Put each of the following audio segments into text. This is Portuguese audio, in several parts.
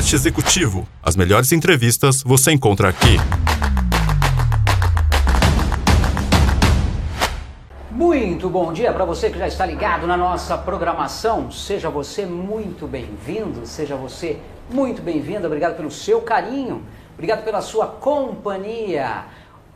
Podcast Executivo. As melhores entrevistas você encontra aqui. Muito bom dia para você que já está ligado na nossa programação. Seja você muito bem-vindo, seja você muito bem-vinda. Obrigado pelo seu carinho, obrigado pela sua companhia.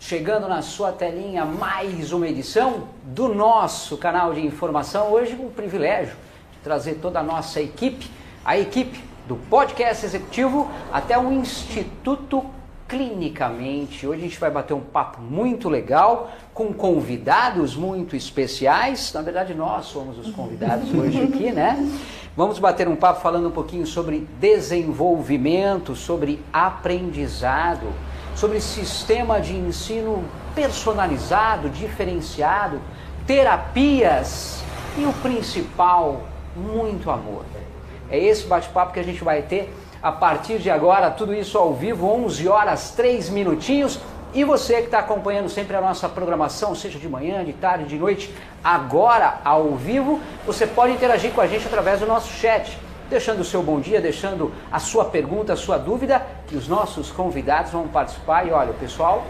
Chegando na sua telinha mais uma edição do nosso canal de informação. Hoje, o privilégio de trazer toda a nossa equipe, a equipe do podcast executivo até o Instituto Clinicamente. Hoje a gente vai bater um papo muito legal com convidados muito especiais. Na verdade, nós somos os convidados hoje aqui, né? Vamos bater um papo falando um pouquinho sobre desenvolvimento, sobre aprendizado, sobre sistema de ensino personalizado, diferenciado, terapias e o principal, muito amor. É esse bate-papo que a gente vai ter a partir de agora, tudo isso ao vivo, 11 horas 3 minutinhos. E você que está acompanhando sempre a nossa programação, seja de manhã, de tarde, de noite, agora ao vivo, você pode interagir com a gente através do nosso chat, deixando o seu bom dia, deixando a sua pergunta, a sua dúvida, que os nossos convidados vão participar. E olha, o pessoal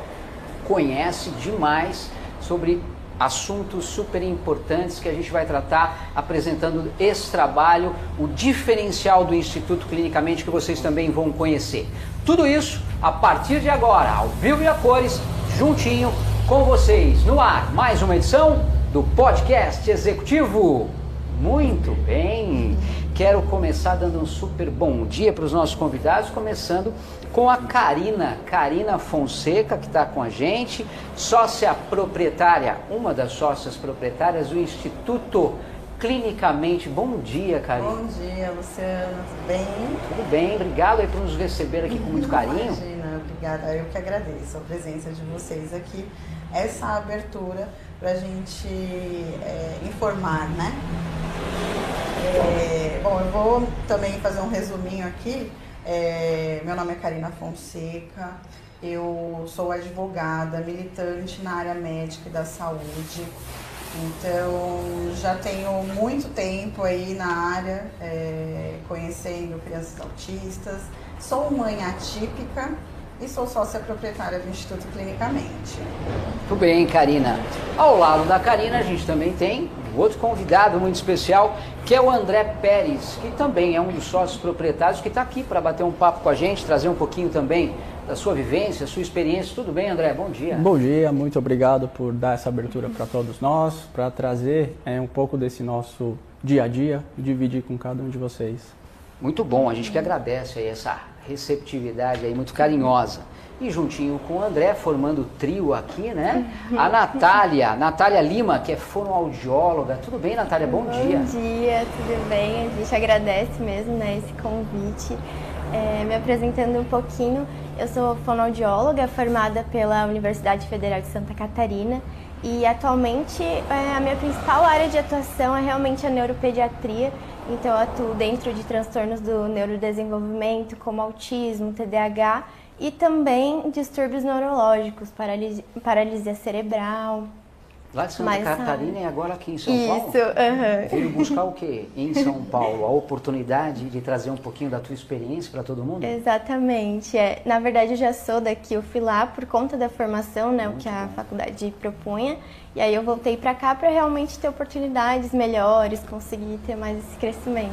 conhece demais sobre assuntos super importantes que a gente vai tratar apresentando esse trabalho, o diferencial do Instituto Clinicamente que vocês também vão conhecer. Tudo isso a partir de agora, ao vivo e a cores, juntinho com vocês no ar. Mais uma edição do podcast executivo. Muito bem. Quero começar dando um super bom dia para os nossos convidados, começando com a Karina, Karina Fonseca, que está com a gente, sócia proprietária, uma das sócias proprietárias do Instituto Clinicamente. Bom dia, Karina. Bom dia, Luciano, tudo bem? Tudo bem, obrigado aí por nos receber aqui com muito carinho. Imagina, obrigada, eu que agradeço a presença de vocês aqui, essa abertura para a gente é, informar, né? É, bom, eu vou também fazer um resuminho aqui é, meu nome é Karina Fonseca, eu sou advogada, militante na área médica e da saúde. Então, já tenho muito tempo aí na área, é, conhecendo crianças autistas. Sou mãe atípica e sou sócia proprietária do Instituto Clinicamente. Muito bem, Karina. Ao lado da Karina, a gente também tem outro convidado muito especial, que é o André Pérez, que também é um dos sócios proprietários, que está aqui para bater um papo com a gente, trazer um pouquinho também da sua vivência, sua experiência. Tudo bem, André? Bom dia. Bom dia, muito obrigado por dar essa abertura para todos nós, para trazer é, um pouco desse nosso dia a dia e dividir com cada um de vocês. Muito bom, a gente que agradece aí essa receptividade aí muito carinhosa. E juntinho com o André, formando o trio aqui, né? A Natália, Natália Lima, que é fonoaudióloga. Tudo bem, Natália? Bom, Bom dia. Bom dia, tudo bem? A gente agradece mesmo né, esse convite. É, me apresentando um pouquinho, eu sou fonoaudióloga formada pela Universidade Federal de Santa Catarina e atualmente é, a minha principal área de atuação é realmente a neuropediatria. Então eu atuo dentro de transtornos do neurodesenvolvimento, como autismo, TDAH e também distúrbios neurológicos, paralisia, paralisia cerebral. Lá de Santa Mas, Catarina e agora aqui em São Isso, Paulo? aham. Veio buscar o quê em São Paulo? A oportunidade de trazer um pouquinho da tua experiência para todo mundo? Exatamente. É, na verdade, eu já sou daqui, eu fui lá por conta da formação, né, o que a bom. faculdade propunha. E aí eu voltei para cá para realmente ter oportunidades melhores, conseguir ter mais esse crescimento.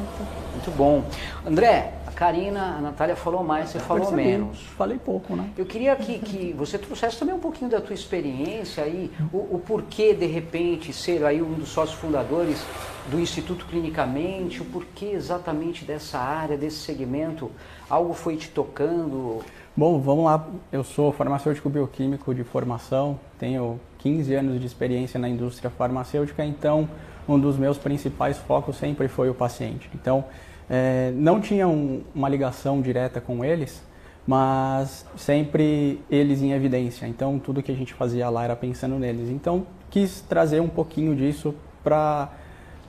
Muito bom. André, Karina, a Natália falou mais, você falou Percebi, menos. Falei pouco, né? Eu queria que, que você trouxesse também um pouquinho da tua experiência aí, o, o porquê de repente ser aí um dos sócios fundadores do Instituto Clinicamente, o porquê exatamente dessa área, desse segmento, algo foi te tocando? Bom, vamos lá. Eu sou farmacêutico bioquímico de formação, tenho 15 anos de experiência na indústria farmacêutica, então um dos meus principais focos sempre foi o paciente. Então, eh, não tinha um- uma ligação direta com eles, mas sempre eles em evidência. Então, tudo que a gente fazia lá era pensando neles. Então, quis trazer um pouquinho disso para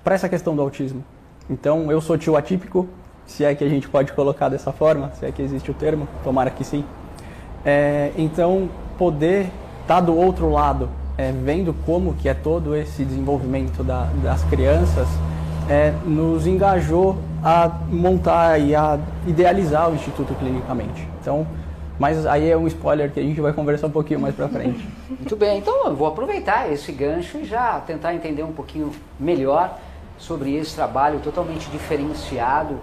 para essa questão do autismo. Então, eu sou tio atípico, se é que a gente pode colocar dessa forma, se é que existe o termo, tomara que sim. É, então, poder estar do outro lado, é, vendo como que é todo esse desenvolvimento da- das crianças, é, nos engajou a montar e a idealizar o Instituto clinicamente. Então, mas aí é um spoiler que a gente vai conversar um pouquinho mais para frente. Muito bem, então eu vou aproveitar esse gancho e já tentar entender um pouquinho melhor sobre esse trabalho totalmente diferenciado,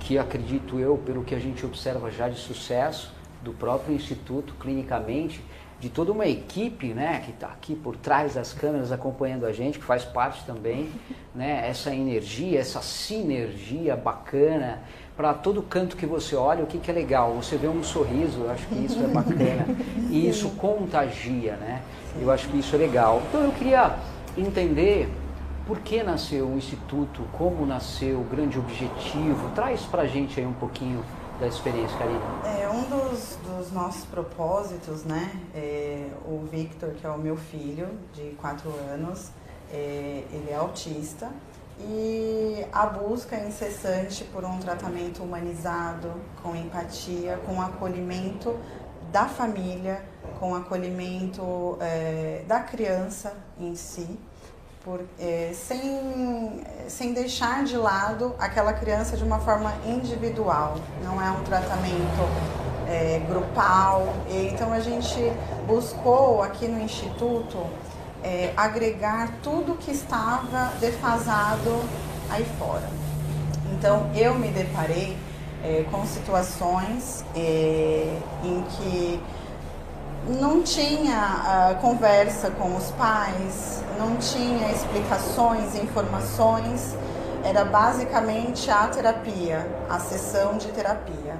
que acredito eu, pelo que a gente observa já de sucesso do próprio Instituto clinicamente, de toda uma equipe né, que está aqui por trás das câmeras acompanhando a gente, que faz parte também, né, essa energia, essa sinergia bacana para todo canto que você olha, o que, que é legal? Você vê um sorriso, eu acho que isso é bacana. E isso contagia, né? Eu acho que isso é legal. Então eu queria entender por que nasceu o Instituto, como nasceu, o grande objetivo. Traz para a gente aí um pouquinho da experiência, Karina. É, um dos, dos nossos propósitos, né? É, o Victor, que é o meu filho, de 4 anos, é, ele é autista e a busca incessante por um tratamento humanizado, com empatia, com acolhimento da família, com acolhimento é, da criança em si, por, é, sem, sem deixar de lado aquela criança de uma forma individual, não é um tratamento é, grupal. E, então a gente buscou aqui no Instituto é, agregar tudo que estava defasado aí fora. Então eu me deparei é, com situações é, em que não tinha uh, conversa com os pais, não tinha explicações, informações, era basicamente a terapia, a sessão de terapia.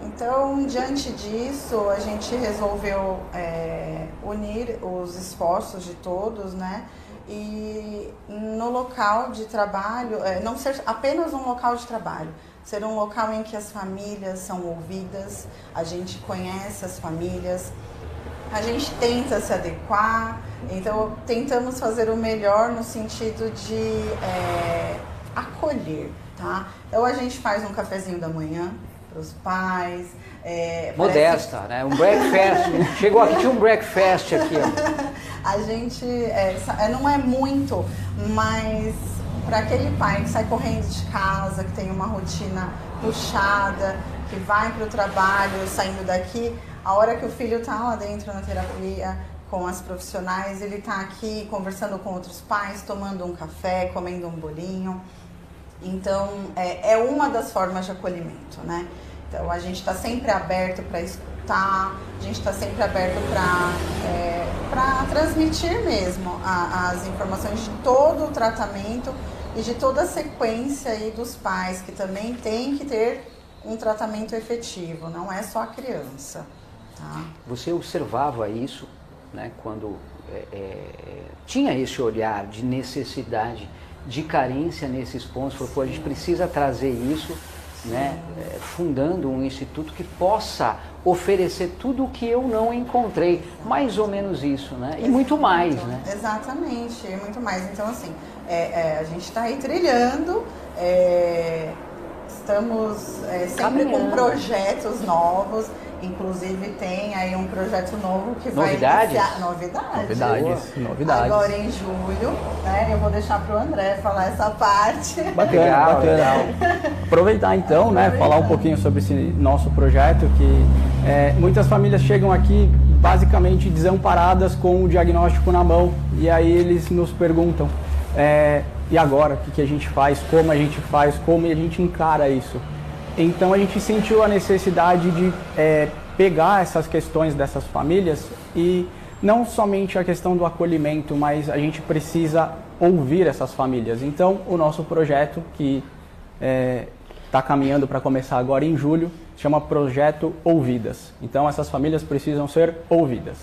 Então, diante disso, a gente resolveu é, unir os esforços de todos, né? E no local de trabalho, é, não ser apenas um local de trabalho, ser um local em que as famílias são ouvidas, a gente conhece as famílias, a gente tenta se adequar, então tentamos fazer o melhor no sentido de é, acolher, tá? Então a gente faz um cafezinho da manhã, para os pais. É, Modesta, parece... né? Um breakfast. Chegou aqui, tinha um breakfast aqui. Ó. A gente é, não é muito, mas para aquele pai que sai correndo de casa, que tem uma rotina puxada, que vai para o trabalho, saindo daqui, a hora que o filho está lá dentro na terapia, com as profissionais, ele está aqui conversando com outros pais, tomando um café, comendo um bolinho. Então, é, é uma das formas de acolhimento, né? Então, a gente está sempre aberto para escutar, a gente está sempre aberto para é, transmitir mesmo a, as informações de todo o tratamento e de toda a sequência aí dos pais, que também tem que ter um tratamento efetivo, não é só a criança. Tá? Você observava isso né, quando é, é, tinha esse olhar de necessidade de carência nesses pontos, falou, pô, a gente precisa trazer isso, né, é, fundando um instituto que possa oferecer tudo o que eu não encontrei, mais ou menos isso, né, e muito mais, né? Exatamente, muito mais. Então, assim, é, é, a gente está aí trilhando, é, estamos é, sempre Caminhando. com projetos novos, Inclusive tem aí um projeto novo que Novidades? vai iniciar. Novidades? Novidades. Novidades. Agora em julho, né? Eu vou deixar para o André falar essa parte. Bacana, legal, bacana. Aproveitar então, né? Falar um pouquinho sobre esse nosso projeto que é, muitas famílias chegam aqui basicamente desamparadas com o diagnóstico na mão e aí eles nos perguntam é, e agora o que, que a gente faz, como a gente faz, como a gente encara isso. Então a gente sentiu a necessidade de é, pegar essas questões dessas famílias e não somente a questão do acolhimento, mas a gente precisa ouvir essas famílias. Então o nosso projeto que está é, tá caminhando para começar agora em julho chama Projeto Ouvidas. Então essas famílias precisam ser ouvidas.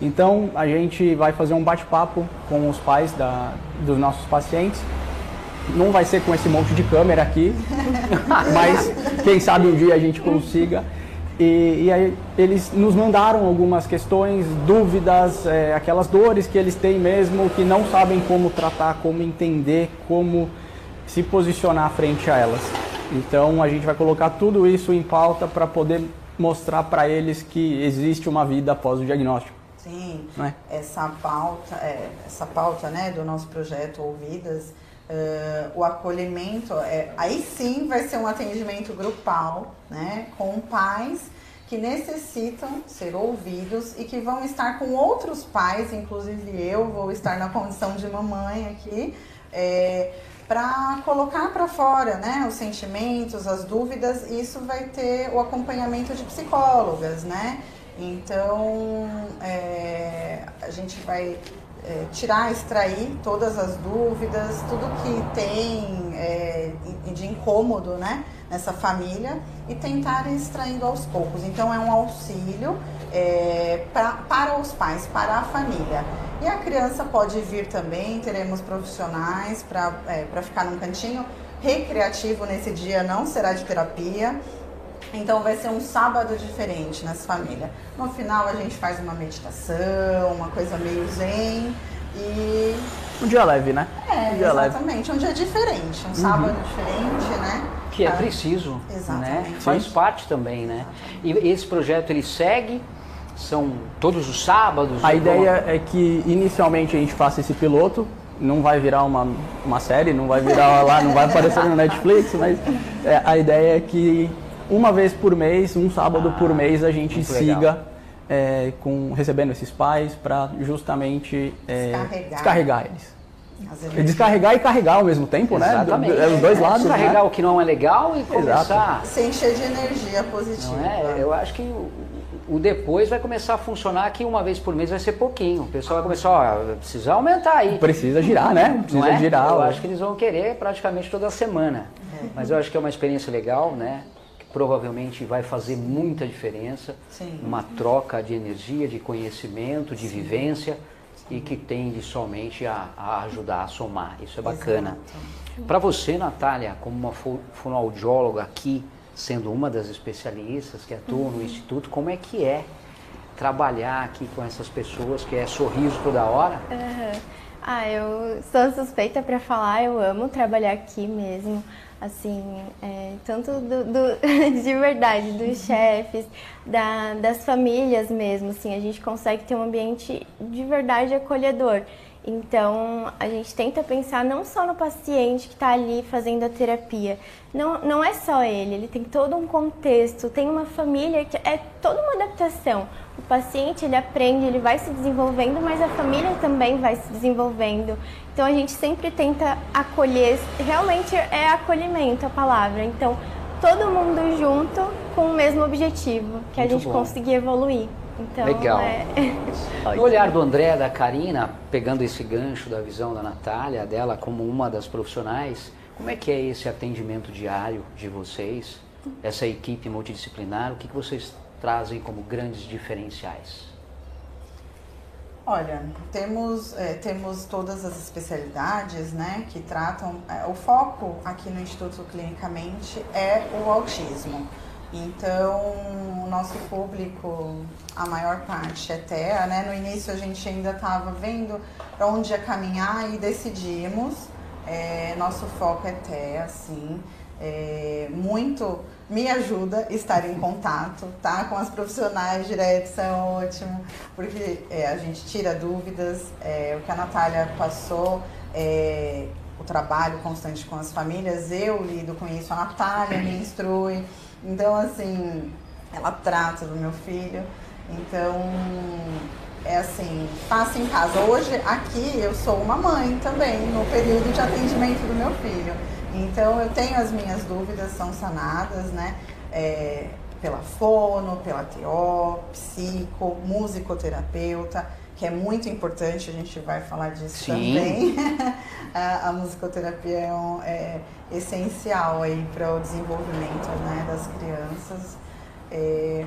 Então a gente vai fazer um bate-papo com os pais da, dos nossos pacientes não vai ser com esse monte de câmera aqui, mas quem sabe um dia a gente consiga. E, e aí eles nos mandaram algumas questões, dúvidas, é, aquelas dores que eles têm mesmo, que não sabem como tratar, como entender, como se posicionar frente a elas. Então a gente vai colocar tudo isso em pauta para poder mostrar para eles que existe uma vida após o diagnóstico. Sim, é? essa pauta, é, essa pauta né, do nosso projeto Ouvidas Uh, o acolhimento, é, aí sim vai ser um atendimento grupal, né, com pais que necessitam ser ouvidos e que vão estar com outros pais, inclusive eu vou estar na condição de mamãe aqui, é, para colocar para fora né, os sentimentos, as dúvidas, e isso vai ter o acompanhamento de psicólogas, né? Então, é, a gente vai é, tirar, extrair todas as dúvidas, tudo que tem é, de incômodo né, nessa família e tentar extraindo aos poucos. Então é um auxílio é, pra, para os pais, para a família. E a criança pode vir também, teremos profissionais para é, ficar num cantinho recreativo nesse dia, não será de terapia. Então vai ser um sábado diferente nessa família. No final a gente faz uma meditação, uma coisa meio zen e. Um dia leve, né? É, um dia exatamente. Leve. Um dia diferente, um uhum. sábado diferente, né? Que é preciso, né? exatamente. né? Faz parte também, né? E esse projeto ele segue são todos os sábados? A ideia é que inicialmente a gente faça esse piloto, não vai virar uma, uma série, não vai virar lá, não vai aparecer no Netflix, mas é, a ideia é que uma vez por mês, um sábado ah, por mês, a gente siga é, com, recebendo esses pais para justamente é, descarregar. descarregar. eles. Descarregar e carregar ao mesmo tempo, Exatamente. né? Do, os dois lados. Descarregar né? o que não é legal e começar. Exato. Se encher de energia positiva. Não é? Eu acho que o, o, depois vai começar a funcionar que uma vez por mês vai ser pouquinho. O pessoal vai começar, ó, precisa aumentar aí. Precisa girar, né? Precisa é? girar. Eu acho que eles vão querer praticamente toda semana. É. Mas eu acho que é uma experiência legal, né? Provavelmente vai fazer muita diferença, Sim. uma troca de energia, de conhecimento, de Sim. vivência e que tende somente a, a, ajudar a somar. Isso é bacana. Para você, Natália, como uma fonoaudióloga aqui, sendo uma das especialistas que atuam uhum. no Instituto, como é que é trabalhar aqui com essas pessoas, que é sorriso toda hora? Uhum. Ah, eu sou suspeita para falar, eu amo trabalhar aqui mesmo assim, é, tanto do, do de verdade, dos chefes, da, das famílias mesmo, assim, a gente consegue ter um ambiente de verdade acolhedor. Então, a gente tenta pensar não só no paciente que está ali fazendo a terapia. Não, não é só ele, ele tem todo um contexto, tem uma família que é toda uma adaptação. O paciente, ele aprende, ele vai se desenvolvendo, mas a família também vai se desenvolvendo. Então, a gente sempre tenta acolher, realmente é acolhimento a palavra. Então, todo mundo junto com o mesmo objetivo, que Muito a gente bom. conseguir evoluir. Então, Legal. É... No olhar do André, da Karina, pegando esse gancho da visão da Natália, dela como uma das profissionais, como é que é esse atendimento diário de vocês, essa equipe multidisciplinar? O que, que vocês trazem como grandes diferenciais? Olha, temos, é, temos todas as especialidades né, que tratam. É, o foco aqui no Instituto Clinicamente é o autismo. Então, o nosso público, a maior parte é TEA, né? No início a gente ainda estava vendo para onde ia caminhar e decidimos. É, nosso foco é TEA, sim. É, muito me ajuda estar em contato, tá? Com as profissionais direto, isso é ótimo, porque é, a gente tira dúvidas, é, o que a Natália passou, é, o trabalho constante com as famílias, eu lido com isso, a Natália me instrui. Então, assim, ela trata do meu filho. Então, é assim, faça em casa. Hoje, aqui, eu sou uma mãe também, no período de atendimento do meu filho. Então, eu tenho as minhas dúvidas, são sanadas, né? É, pela fono, pela TO, psico, musicoterapeuta, que é muito importante, a gente vai falar disso Sim. também. a, a, musicoterapia é, um, é essencial aí para o desenvolvimento né, das crianças. É,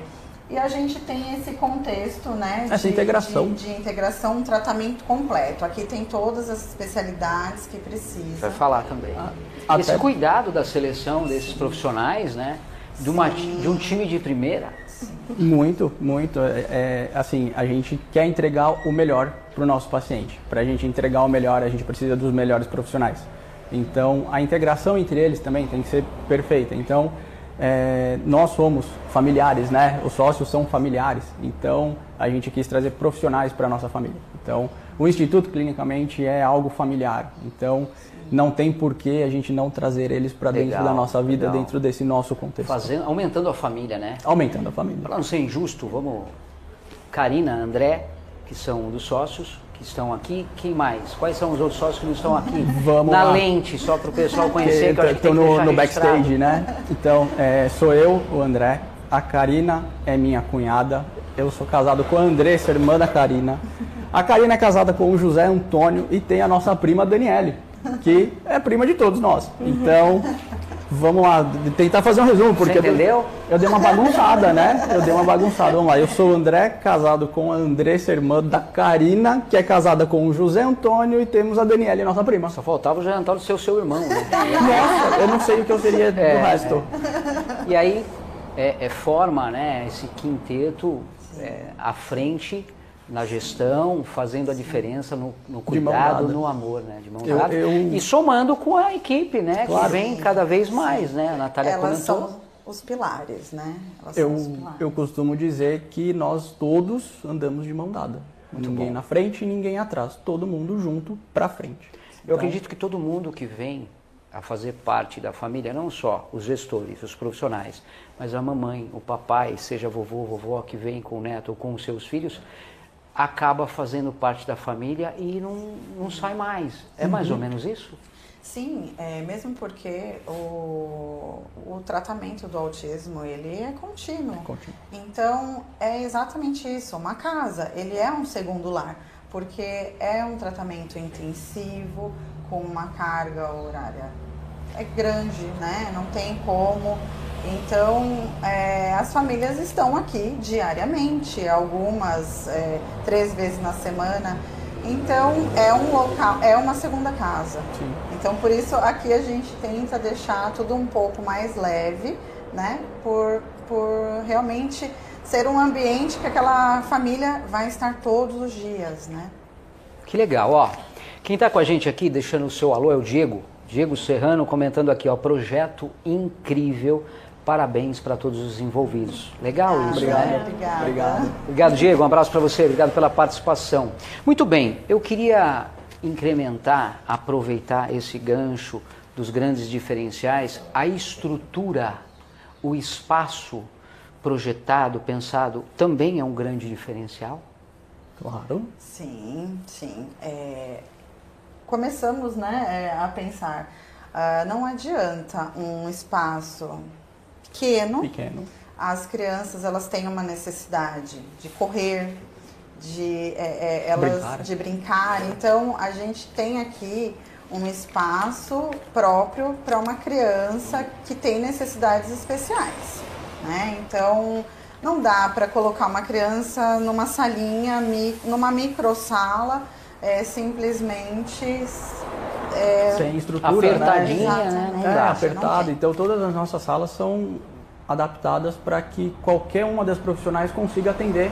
e a gente tem esse contexto, né? Essa de, integração. De, de, integração, um tratamento completo. Aqui tem todas as especialidades que precisa. Vai falar também. Ah, esse cuidado da seleção desses profissionais, né? De, uma, de um time de primeira. Muito, muito. É, é, assim, a gente quer entregar o melhor para o nosso paciente. Para a gente entregar o melhor, a gente precisa dos melhores profissionais. Então, a integração entre eles também tem que ser perfeita. Então, é, nós somos familiares, né? Os sócios são familiares. Então, a gente quis trazer profissionais para a nossa família. Então, o Instituto, clinicamente, é algo familiar. Então, não tem por que a gente não trazer eles para dentro da nossa vida, legal. dentro desse nosso contexto. Fazendo, aumentando a família, né? Aumentando a família. Para não ser injusto, vamos. Karina, André, que são dos sócios que estão aqui. Quem mais? Quais são os outros sócios que não estão aqui? Vamos Na lá. lente, só para o pessoal conhecer, que eu acho que Estou tem que no, no backstage, né? Então, é, sou eu, o André. A Karina é minha cunhada. Eu sou casado com a Andressa, irmã da Karina. A Karina é casada com o José Antônio e tem a nossa prima Daniele, que é prima de todos nós. Então, vamos lá, tentar fazer um resumo, porque eu dei- entendeu? eu dei uma bagunçada, né? Eu dei uma bagunçada. Vamos lá, eu sou o André, casado com a Andressa, irmã da Karina, que é casada com o José Antônio e temos a Daniele, nossa prima. Só faltava o jantar do seu, seu irmão, né? Nossa, eu não sei o que eu seria do É, resto. E aí é, é forma né, esse quinteto é, à frente na gestão, fazendo a diferença no, no cuidado, no amor, né? De mão Eu- dada. eu- E somando com a equipe, né? Claro. Que vem cada vez mais, né? A Natália Elas comentou. são os pilares, né? Elas são os Eu, pilares. eu costumo dizer que nós todos andamos de mão dada. ninguém na frente e ninguém atrás. Todo mundo junto pra frente. Eu Então, acredito que todo mundo que vem a fazer parte da família, não só os gestores, os profissionais, mas a mamãe, o papai, seja vovô, vovó que vem com o neto ou com os seus filhos, acaba fazendo parte da família e não, não sai mais. É mais Uhum. ou menos isso? Sim, é, mesmo porque o, o tratamento do autismo ele é contínuo. Contínuo. Então é exatamente isso, uma casa, ele é um segundo lar, porque é um tratamento intensivo com uma carga horária é grande, né? Não tem como. Então é, as famílias estão aqui diariamente, algumas é, três vezes na semana. Então é um local, é uma segunda casa. Sim. Então, por isso, aqui a gente tenta deixar tudo um pouco mais leve, né? Por, por realmente ser um ambiente que aquela família vai estar todos os dias, né? Que legal, ó. Quem está com a gente aqui, deixando o seu alô, é o Diego. Diego Serrano comentando aqui, ó, projeto incrível. Parabéns para todos os envolvidos. Legal isso, Obrigado. né? Obrigado. Obrigado, Diego. Um abraço para você. Obrigado pela participação. Muito bem, eu queria incrementar, aproveitar esse gancho dos grandes diferenciais, a estrutura, o espaço projetado, pensado, também é um grande diferencial? Claro. Sim, sim. É, começamos né, é, a pensar, ah, não adianta um espaço pequeno, Pequeno. as crianças elas têm uma necessidade de correr, de, é, é, elas, Brincar. de brincar. Então a gente tem aqui um espaço próprio para uma criança que tem necessidades especiais. Né? Então não dá para colocar uma criança numa salinha, numa microsala, é, simplesmente é, Sem estrutura, Apertadinha, né? né? É, apertado. Então todas as nossas salas são adaptadas para que qualquer uma das profissionais consiga atender,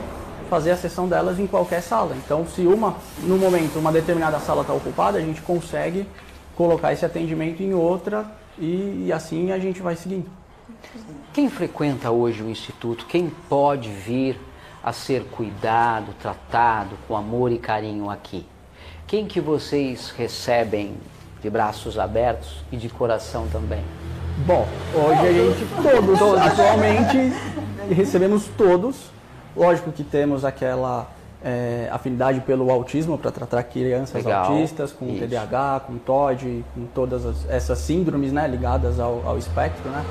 fazer a sessão delas em qualquer sala. Então se uma, no momento, uma determinada sala está ocupada, a gente consegue colocar esse atendimento em outra e, e assim a gente vai seguindo. Quem frequenta hoje o Instituto, quem pode vir a ser cuidado, tratado com amor e carinho aqui? Quem que vocês recebem de braços abertos e de coração também? Bom, hoje a gente todos, atualmente recebemos todos. Lógico que temos aquela é, afinidade pelo autismo para tratar crianças Legal. autistas com Isso. TDAH, com TOD, com todas as- essas síndromes né, ligadas ao, ao espectro, né?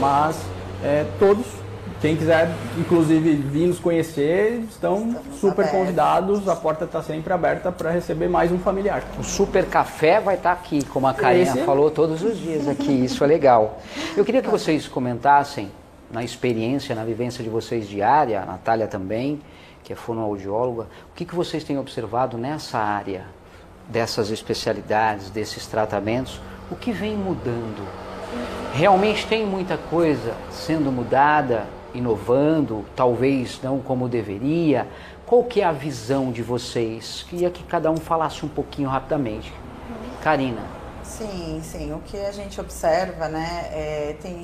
Mas é, todos, quem quiser, inclusive vir nos conhecer, estão Estamos super abertos. convidados. A porta está sempre aberta para receber mais um familiar. O Super Café vai estar aqui, como a Karina falou todos os dias aqui, isso é legal. Eu queria que vocês comentassem, na experiência, na vivência de vocês diária, a Natália também, que é fonoaudióloga, o que, que vocês têm observado nessa área, dessas especialidades, desses tratamentos, o que vem mudando? Realmente tem muita coisa sendo mudada, inovando, talvez não como deveria. Qual que é a visão de vocês? Queria que cada um falasse um pouquinho rapidamente. Karina. Sim, sim. O que a gente observa, né, é, tem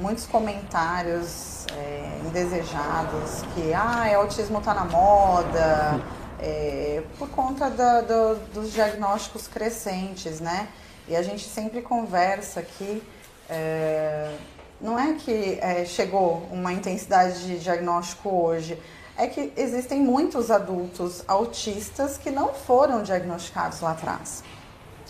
muitos comentários é, indesejados que, ah, autismo está na moda, é, por conta da- do- dos diagnósticos crescentes, né? E a gente sempre conversa aqui, é, não é que é, chegou uma intensidade de diagnóstico hoje, é que existem muitos adultos autistas que não foram diagnosticados lá atrás.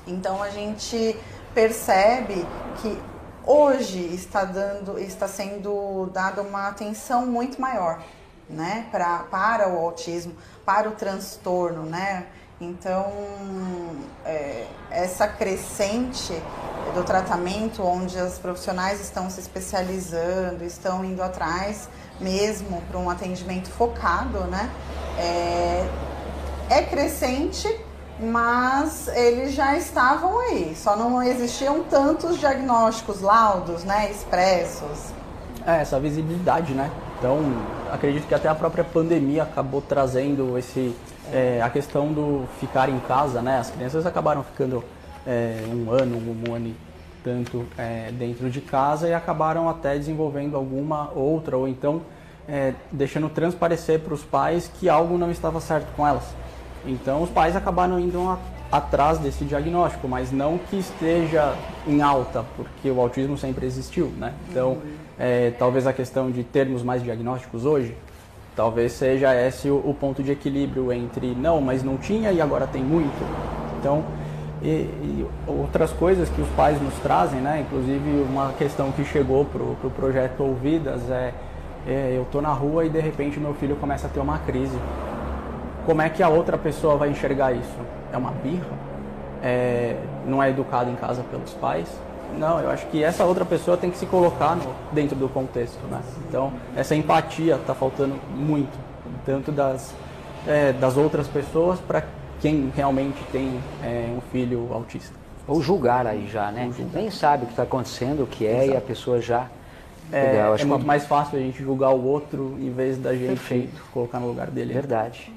Então a gente percebe que hoje está dando, está sendo dada uma atenção muito maior, né, pra, para o autismo, para o transtorno, né? Então é, essa crescente do tratamento, onde as profissionais estão se especializando, estão indo atrás mesmo para um atendimento focado, né? É, é crescente, mas eles já estavam aí, só não existiam tantos diagnósticos, laudos, né, expressos. É, essa visibilidade, né? Então, acredito que até a própria pandemia acabou trazendo esse é, a questão do ficar em casa, né? As crianças acabaram ficando é, um ano, um ano e tanto é, dentro de casa e acabaram até desenvolvendo alguma outra ou então é, deixando transparecer para os pais que algo não estava certo com elas. Então os pais acabaram indo a, atrás desse diagnóstico, mas não que esteja em alta, porque o autismo sempre existiu, né? Então é, talvez a questão de termos mais diagnósticos hoje, talvez seja esse o, ponto de equilíbrio entre não, mas não tinha e agora tem muito. Então e, e, outras coisas que os pais nos trazem, né? Inclusive uma questão que chegou para o pro projeto Ouvidas é, é eu tô na rua e de repente meu filho começa a ter uma crise. Como é que a outra pessoa vai enxergar isso? É uma birra? É, não é educado em casa pelos pais? Não, eu acho que essa outra pessoa tem que se colocar no, dentro do contexto, né? Então essa empatia está faltando muito, tanto das é, das outras pessoas para quem realmente tem é, um filho autista. Ou julgar aí já, né? Nem sabe o que está acontecendo, o que é, Exato. e a pessoa já. É, é muito mais fácil a gente julgar o outro em vez da gente Perfeito. colocar no lugar dele. Verdade.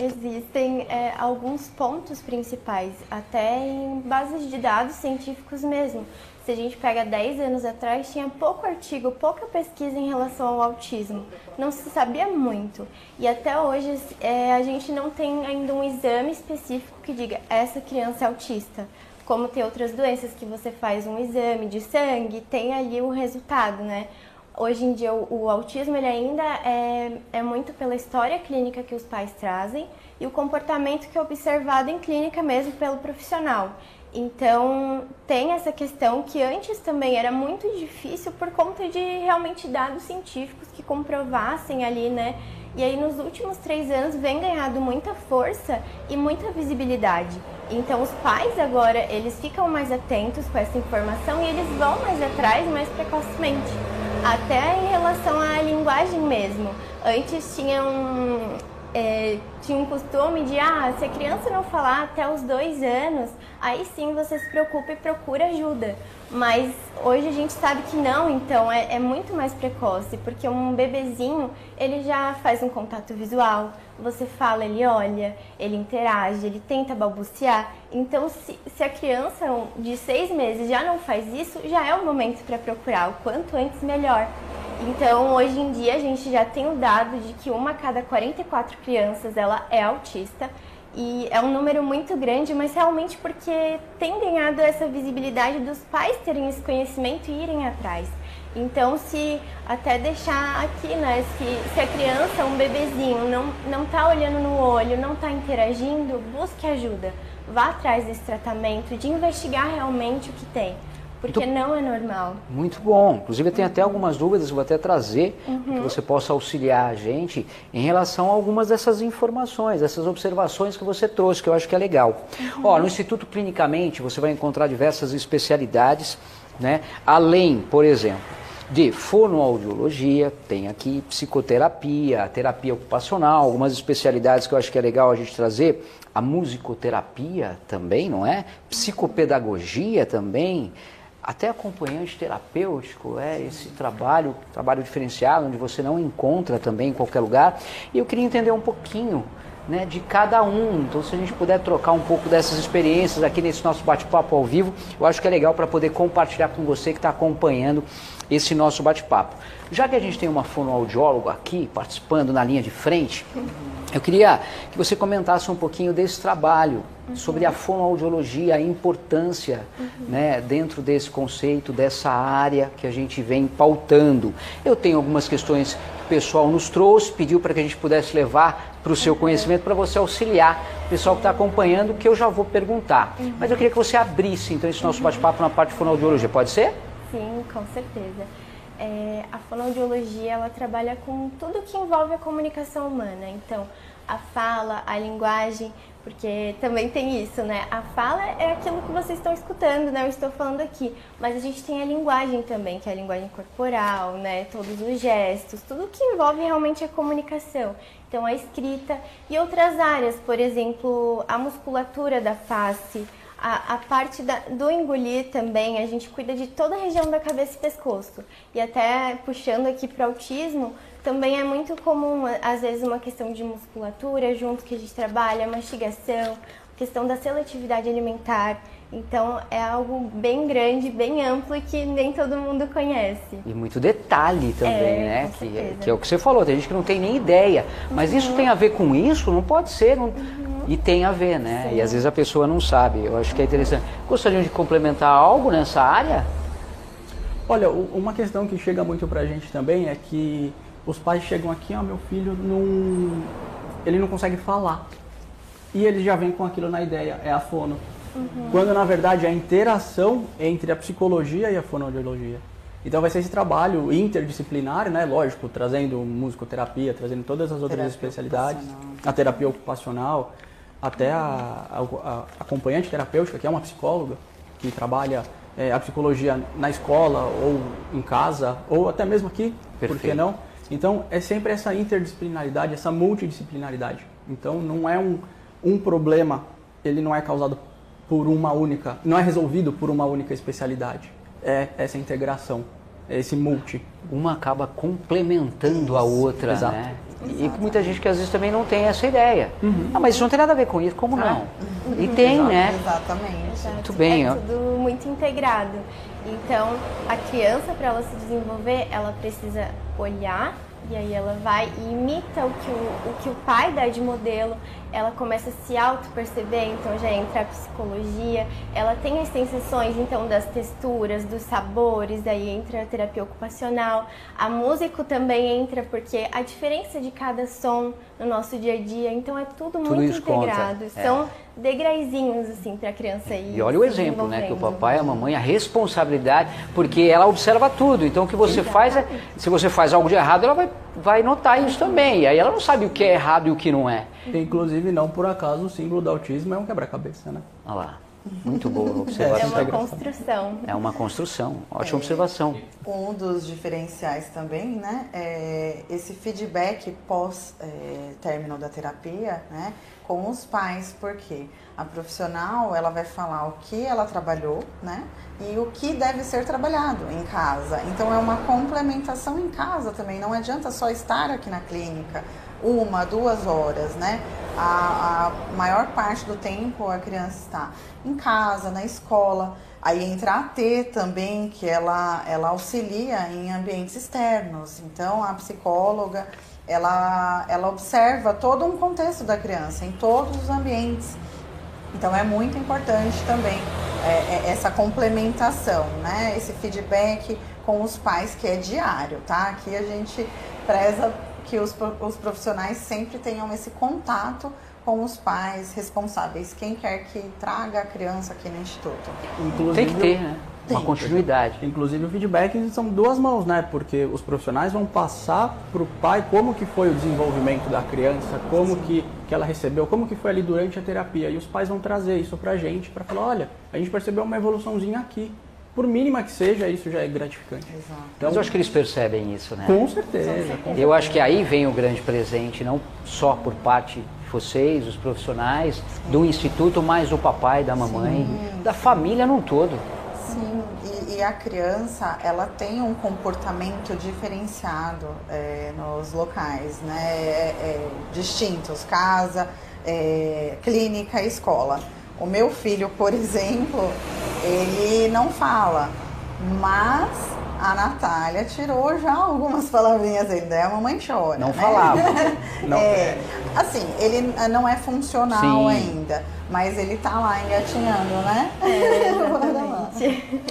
Existem é, alguns pontos principais, até em bases de dados científicos mesmo. Se a gente pega 10 anos atrás, tinha pouco artigo, pouca pesquisa em relação ao autismo. Não se sabia muito. E até hoje é, a gente não tem ainda um exame específico que diga essa criança é autista. Como tem outras doenças que você faz um exame de sangue, tem ali o resultado, né? Hoje em dia o, autismo ele ainda é, é muito pela história clínica que os pais trazem e o comportamento que é observado em clínica mesmo pelo profissional. Então, tem essa questão que antes também era muito difícil por conta de realmente dados científicos que comprovassem ali, né? E aí, nos últimos três anos, vem ganhado muita força e muita visibilidade. Então, os pais agora, eles ficam mais atentos com essa informação e eles vão mais atrás mais precocemente. Até em relação à linguagem mesmo. Antes tinha um, é, tinha um costume de, ah, se a criança não falar até os dois anos, aí sim você se preocupa e procura ajuda. Mas hoje a gente sabe que não, então é, é muito mais precoce, porque um bebezinho, ele já faz um contato visual, você fala, ele olha, ele interage, ele tenta balbuciar. Então, se, se a criança de seis meses já não faz isso, já é o momento para procurar, o quanto antes melhor. Então, hoje em dia, a gente já tem o dado de que uma a cada 44 crianças ela é autista e é um número muito grande, mas realmente porque tem ganhado essa visibilidade dos pais terem esse conhecimento e irem atrás. Então, se até deixar aqui, né, se, se a criança, um bebezinho, não, não tá olhando no olho, não tá interagindo, busque ajuda. Vá atrás desse tratamento, de investigar realmente o que tem porque muito, não é normal. Muito bom. Inclusive, eu tenho até algumas dúvidas, vou até trazer, uhum. que você possa auxiliar a gente em relação a algumas dessas informações, essas observações que você trouxe, que eu acho que é legal. Uhum. Ó, no Instituto Clinicamente, você vai encontrar diversas especialidades, né? além, por exemplo, de fonoaudiologia, tem aqui psicoterapia, terapia ocupacional, algumas especialidades que eu acho que é legal a gente trazer, a musicoterapia também, não é? Psicopedagogia também, até acompanhante terapêutico, é esse trabalho, trabalho diferenciado, onde você não encontra também em qualquer lugar. E eu queria entender um pouquinho né, de cada um. Então, se a gente puder trocar um pouco dessas experiências aqui nesse nosso bate-papo ao vivo, eu acho que é legal para poder compartilhar com você que está acompanhando esse nosso bate-papo. Já que a gente tem uma fonoaudióloga aqui participando na linha de frente, eu queria que você comentasse um pouquinho desse trabalho uhum. sobre a fonoaudiologia, a importância uhum. né, dentro desse conceito, dessa área que a gente vem pautando. Eu tenho algumas questões que o pessoal nos trouxe, pediu para que a gente pudesse levar para o seu uhum. conhecimento, para você auxiliar o pessoal que está acompanhando, que eu já vou perguntar. Uhum. Mas eu queria que você abrisse então esse nosso uhum. bate-papo na parte de fonoaudiologia, pode ser? Sim, com certeza. É, a fonoaudiologia ela trabalha com tudo que envolve a comunicação humana. Então, a fala, a linguagem, porque também tem isso, né? A fala é aquilo que vocês estão escutando, né? Eu estou falando aqui, mas a gente tem a linguagem também, que é a linguagem corporal, né? Todos os gestos, tudo que envolve realmente a comunicação. Então, a escrita e outras áreas, por exemplo, a musculatura da face, a, a parte da, do engolir também, a gente cuida de toda a região da cabeça e pescoço. E até puxando aqui para o autismo, também é muito comum, às vezes, uma questão de musculatura junto que a gente trabalha, mastigação, questão da seletividade alimentar. Então é algo bem grande, bem amplo e que nem todo mundo conhece. E muito detalhe também, é, né? Que, que, é o que você falou, tem gente que não tem nem ideia. Mas uhum. isso tem a ver com isso? Não pode ser. Não... Uhum. E tem a ver, né? Sim. E às vezes a pessoa não sabe. Eu acho que é interessante. Gostariam de complementar algo nessa área? Olha, uma questão que chega muito pra gente também é que os pais chegam aqui, ó, meu filho não. ele não consegue falar. E ele já vem com aquilo na ideia, é a fono. Uhum. Quando na verdade é a interação entre a psicologia e a fonoaudiologia. Então vai ser esse trabalho interdisciplinar, né? Lógico, trazendo musicoterapia, trazendo todas as outras terapia especialidades, a terapia ocupacional, até a, a, a, acompanhante terapêutica, que é uma psicóloga, que trabalha é, a psicologia na escola ou em casa, ou até mesmo aqui, Perfeito. por que não? Então, é sempre essa interdisciplinaridade, essa multidisciplinaridade. Então, não é um, um problema, ele não é causado por uma única, não é resolvido por uma única especialidade. É essa integração, é esse multi. Uma acaba complementando a outra, Exato. né? E muita gente que às vezes também não tem essa ideia. Uhum. Ah, mas isso não tem nada a ver com isso, como não? Uhum. E tem, Exato. né? Exatamente. Exato. Muito bem. É ó. tudo muito integrado. Então, a criança, para ela se desenvolver, ela precisa olhar e aí ela vai e imita o que o, o que o pai dá de modelo, ela começa a se auto-perceber, então já entra a psicologia, ela tem as sensações, então, das texturas, dos sabores, aí entra a terapia ocupacional, a música também entra, porque a diferença de cada som no nosso dia a dia, então é tudo, tudo muito integrado, conta. são é. degraizinhos, assim, para a criança ir E olha o exemplo, né, que o papai, a mamãe, a responsabilidade, porque ela observa tudo, então o que você faz é, se você faz algo de errado, ela vai, vai notar isso também, e aí ela não sabe o que é errado e o que não é. Inclusive, não por acaso, o símbolo do autismo é um quebra-cabeça, né? Olha lá. Muito boa observação. É uma construção. É uma construção. Ótima é, observação. Um dos diferenciais também, né, é esse feedback pós é, término da terapia, né, com os pais, porque a profissional ela vai falar o que ela trabalhou, né, e o que deve ser trabalhado em casa. Então é uma complementação em casa também. Não adianta só estar aqui na clínica uma, duas horas, né? A, a maior parte do tempo a criança está em casa, na escola. Aí entra a T também, que ela, ela auxilia em ambientes externos. Então, a psicóloga, ela, ela observa todo um contexto da criança, em todos os ambientes. Então, é muito importante também é, é, essa complementação, né? Esse feedback com os pais, que é diário, tá? Aqui a gente preza que os, os profissionais sempre tenham esse contato com os pais responsáveis, quem quer que traga a criança aqui no instituto. Inclusive, Tem que ter, né? Tem. Uma continuidade. Inclusive o feedback são duas mãos, né? Porque os profissionais vão passar para o pai como que foi o desenvolvimento da criança, como que, que ela recebeu, como que foi ali durante a terapia. E os pais vão trazer isso para a gente, para falar, olha, a gente percebeu uma evoluçãozinha aqui por mínima que seja, isso já é gratificante. Exato. Então, Mas eu acho que eles percebem isso, né? Com certeza. Com certeza. Eu acho que aí vem o grande presente, não só por parte de vocês, os profissionais, Sim. do instituto, mas do papai, da mamãe, Sim. da família num todo. Sim, e, e, a criança, ela tem um comportamento diferenciado é, nos locais, né? É, é, distintos, casa, é, clínica, escola. O meu filho, por exemplo, ele não fala, mas a Natália tirou já algumas palavrinhas dele, daí a mamãe chora. Não né? falava. Não, é, assim, ele não é funcional Sim. ainda, mas ele tá lá engatinhando, né? É, exatamente.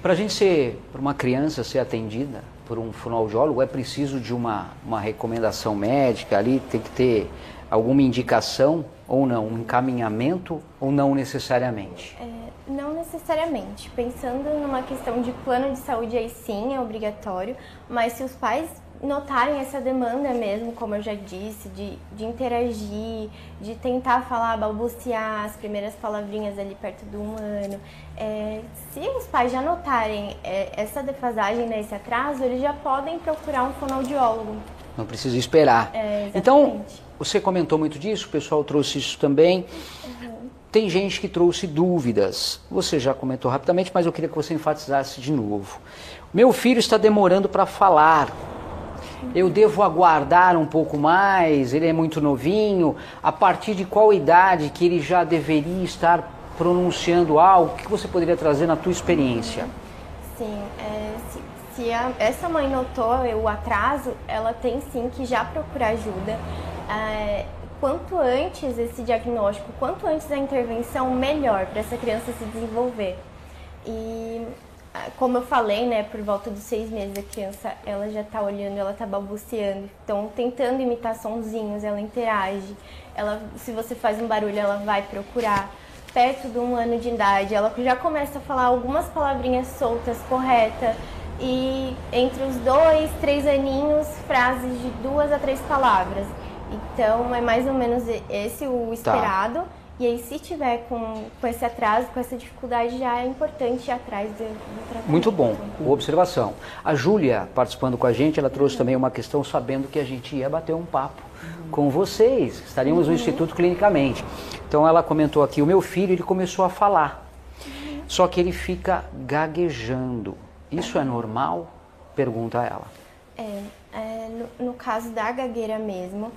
Para a gente ser, para uma criança ser atendida por um fonoaudiólogo, é preciso de uma, uma recomendação médica ali, tem que ter alguma indicação ou não, um encaminhamento ou não necessariamente. É, não necessariamente. Pensando numa questão de plano de saúde, aí sim é obrigatório, mas se os pais notarem essa demanda mesmo, como eu já disse, de, de interagir, de tentar falar, balbuciar as primeiras palavrinhas ali perto do humano, é, se os pais já notarem é, essa defasagem, né, esse atraso, eles já podem procurar um fonoaudiólogo. Não precisa esperar. É, então. Você comentou muito disso, o pessoal trouxe isso também. Tem gente que trouxe dúvidas. Você já comentou rapidamente, mas eu queria que você enfatizasse de novo. Meu filho está demorando para falar. Eu devo aguardar um pouco mais? Ele é muito novinho. A partir de qual idade que ele já deveria estar pronunciando algo? O que você poderia trazer na tua experiência? Sim, é, se, se a- essa mãe notou o atraso, ela tem sim que já procurar ajuda. É, quanto antes esse diagnóstico, quanto antes a intervenção, melhor para essa criança se desenvolver. E ah, como eu falei, né, por volta dos seis meses a criança ela já está olhando, ela está balbuciando, então tentando imitar sonzinhos, ela interage. Ela, se você faz um barulho, ela vai procurar. Perto de um ano de idade, ela já começa a falar algumas palavrinhas soltas, corretas. E entre os dois, três aninhos, frases de duas a três palavras. Então é mais ou menos esse o esperado. E aí, se tiver com, com esse atraso, com essa dificuldade, já é importante ir atrás do, do tratamento. Muito bom, boa observação. A Júlia, participando com a gente, ela trouxe também uma questão sabendo que a gente ia bater um papo com vocês, estaríamos no Instituto Clinicamente. Então ela comentou aqui, o meu filho, ele começou a falar, só que ele fica gaguejando. Isso é normal? Pergunta ela. É, é, no, no caso da gagueira mesmo,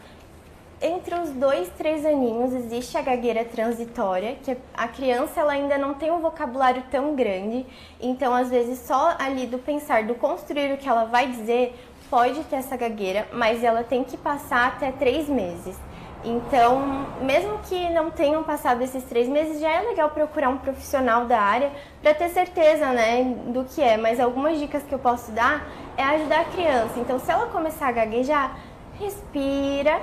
entre os dois, três aninhos existe a gagueira transitória, que a criança ela ainda não tem um vocabulário tão grande, então às vezes só ali do pensar, do construir o que ela vai dizer, pode ter essa gagueira, mas ela tem que passar até três meses. Então, mesmo que não tenham passado esses três meses, já é legal procurar um profissional da área para ter certeza, né, do que é. Mas algumas dicas que eu posso dar é ajudar a criança. Então, se ela começar a gaguejar, respira,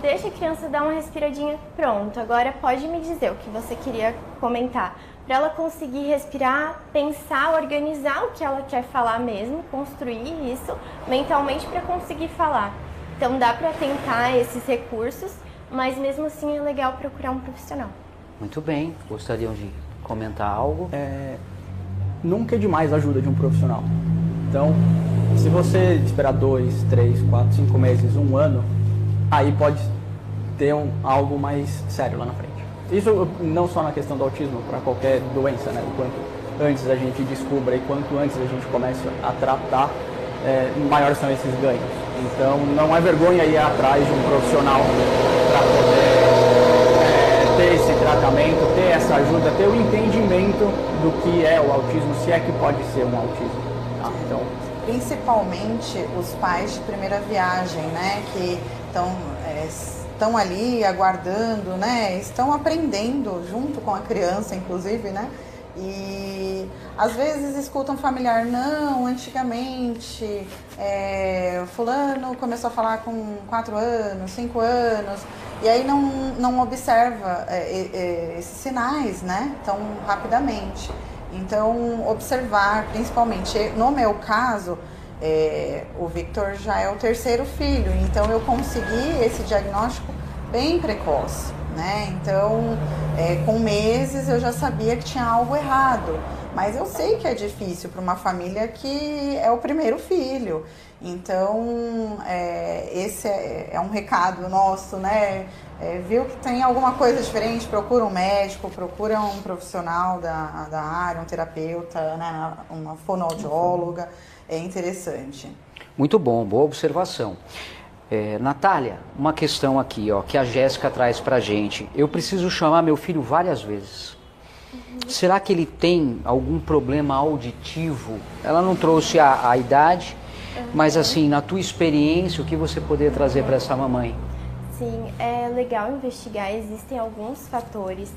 deixa a criança dar uma respiradinha, pronto. Agora pode me dizer o que você queria comentar. Para ela conseguir respirar, pensar, organizar o que ela quer falar mesmo, construir isso mentalmente para conseguir falar. Então dá para tentar esses recursos, mas mesmo assim é legal procurar um profissional. Muito bem, gostariam de comentar algo? É, nunca é demais a ajuda de um profissional. Então, se você esperar dois, três, quatro, cinco meses, um ano, aí pode ter um, algo mais sério lá na frente. Isso não só na questão do autismo, para qualquer doença, né? Quanto antes a gente descubra e quanto antes a gente começa a tratar, é, maiores são esses ganhos. Então, não é vergonha ir atrás de um profissional para poder é, ter esse tratamento, ter essa ajuda, ter o entendimento do que é o autismo, se é que pode ser um autismo. tá? Então, principalmente os pais de primeira viagem, né, que estão é, estão ali aguardando, né, estão aprendendo junto com a criança, inclusive, né, e às vezes escutam familiar, não, antigamente é, fulano começou a falar com 4 anos, 5 anos, e aí não, não observa é, é, esses sinais, né, tão rapidamente. Então, observar, principalmente no meu caso, é, o Victor já é o terceiro filho, então eu consegui esse diagnóstico bem precoce, né? Então, é, com meses eu já sabia que tinha algo errado, mas eu sei que é difícil para uma família que é o primeiro filho. Então, é, esse é, é um recado nosso, né? É, viu que tem alguma coisa diferente, procura um médico, procura um profissional da, da área, um terapeuta, né? uma fonoaudióloga, é interessante. Muito bom, boa observação. É, Natália, uma questão aqui ó, que a Jéssica traz pra gente. Eu preciso chamar meu filho várias vezes. Será que ele tem algum problema auditivo? Ela não trouxe a, a idade, mas assim, na tua experiência, o que você poderia trazer para essa mamãe? Sim, é legal investigar. Existem alguns fatores.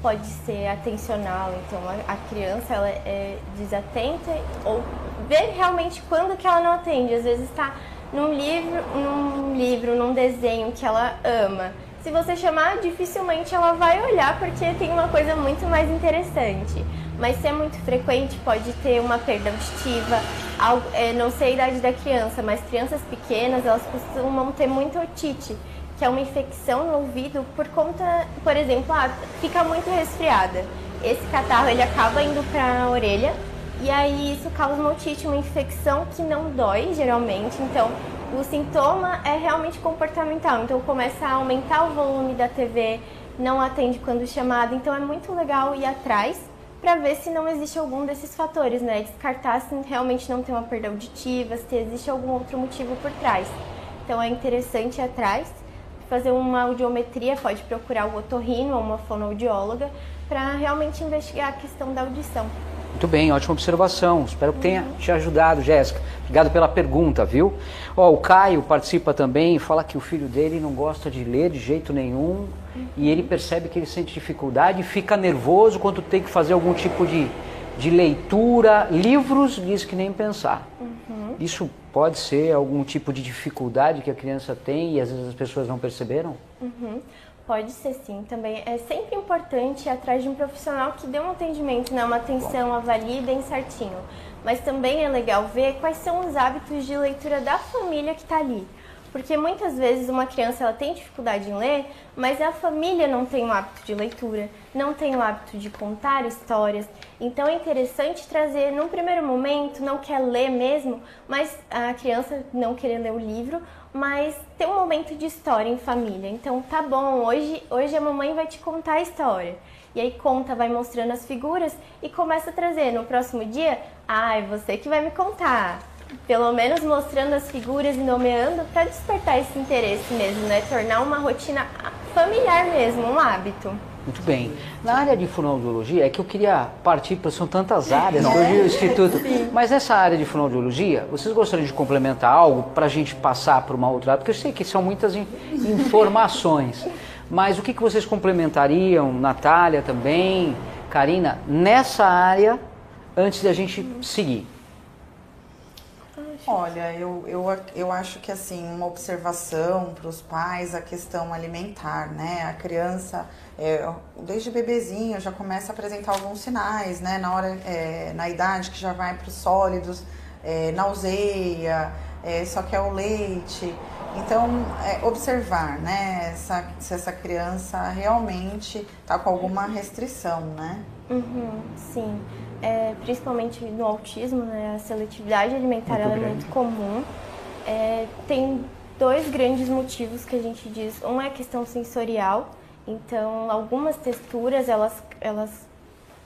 Pode ser atencional, então a, a criança ela é desatenta ou ver realmente quando que ela não atende. Às vezes está num livro, num livro, num desenho que ela ama. Se você chamar, dificilmente ela vai olhar porque tem uma coisa muito mais interessante. Mas se é muito frequente, pode ter uma perda auditiva. Algo, é, não sei a idade da criança, mas crianças pequenas elas costumam ter muito otite que é uma infecção no ouvido por conta, por exemplo, ah, fica muito resfriada. Esse catarro ele acaba indo para a orelha e aí isso causa uma otite, uma infecção que não dói geralmente. Então, o sintoma é realmente comportamental. Então, começa a aumentar o volume da TV, não atende quando chamado. Então, é muito legal ir atrás para ver se não existe algum desses fatores, né? Descartar se realmente não tem uma perda auditiva, se existe algum outro motivo por trás. Então, é interessante ir atrás fazer uma audiometria, pode procurar o otorrino ou uma fonoaudióloga para realmente investigar a questão da audição. Muito bem, ótima observação. Espero que tenha te ajudado, Jéssica. Obrigado pela pergunta, viu? Ó, o Caio participa também, fala que o filho dele não gosta de ler de jeito nenhum uhum. e ele percebe que ele sente dificuldade e fica nervoso quando tem que fazer algum tipo de, de leitura. Livros, diz que nem pensar. Uhum. Isso pode ser algum tipo de dificuldade que a criança tem e às vezes as pessoas não perceberam? Uhum. Pode ser sim, também. É sempre importante ir atrás de um profissional que dê um atendimento, né? uma atenção, avalie bem certinho. Mas também é legal ver quais são os hábitos de leitura da família que está ali. Porque muitas vezes uma criança ela tem dificuldade em ler, mas a família não tem o hábito de leitura, não tem o hábito de contar histórias. Então é interessante trazer, num primeiro momento, não quer ler mesmo, mas a criança não querer ler o livro, mas ter um momento de história em família. Então tá bom, hoje, hoje a mamãe vai te contar a história. E aí conta, vai mostrando as figuras e começa a trazer. No próximo dia, ah, é você que vai me contar pelo menos mostrando as figuras e nomeando para despertar esse interesse mesmo, né? Tornar uma rotina familiar mesmo, um hábito. Muito bem. Na área de fonoaudiologia, é que eu queria partir, porque são tantas áreas, hoje o Instituto. Sim. Mas nessa área de fonoaudiologia, vocês gostariam de complementar algo para a gente passar para uma outra área? Porque eu sei que são muitas informações. Mas o que, que vocês complementariam, Natália também, Karina, nessa área, antes da gente seguir? Olha, eu, eu, eu acho que assim, uma observação para os pais, a questão alimentar, né? A criança, é, desde bebezinho, já começa a apresentar alguns sinais, né? Na hora, é, na idade que já vai para os sólidos, é, nauseia, é, só quer o leite. Então, é, observar, né? Essa, se essa criança realmente está com alguma restrição, né? Uhum, sim é, principalmente no autismo, né, a seletividade alimentar muito é muito comum. É, tem dois grandes motivos que a gente diz. Um é a questão sensorial, então algumas texturas elas, elas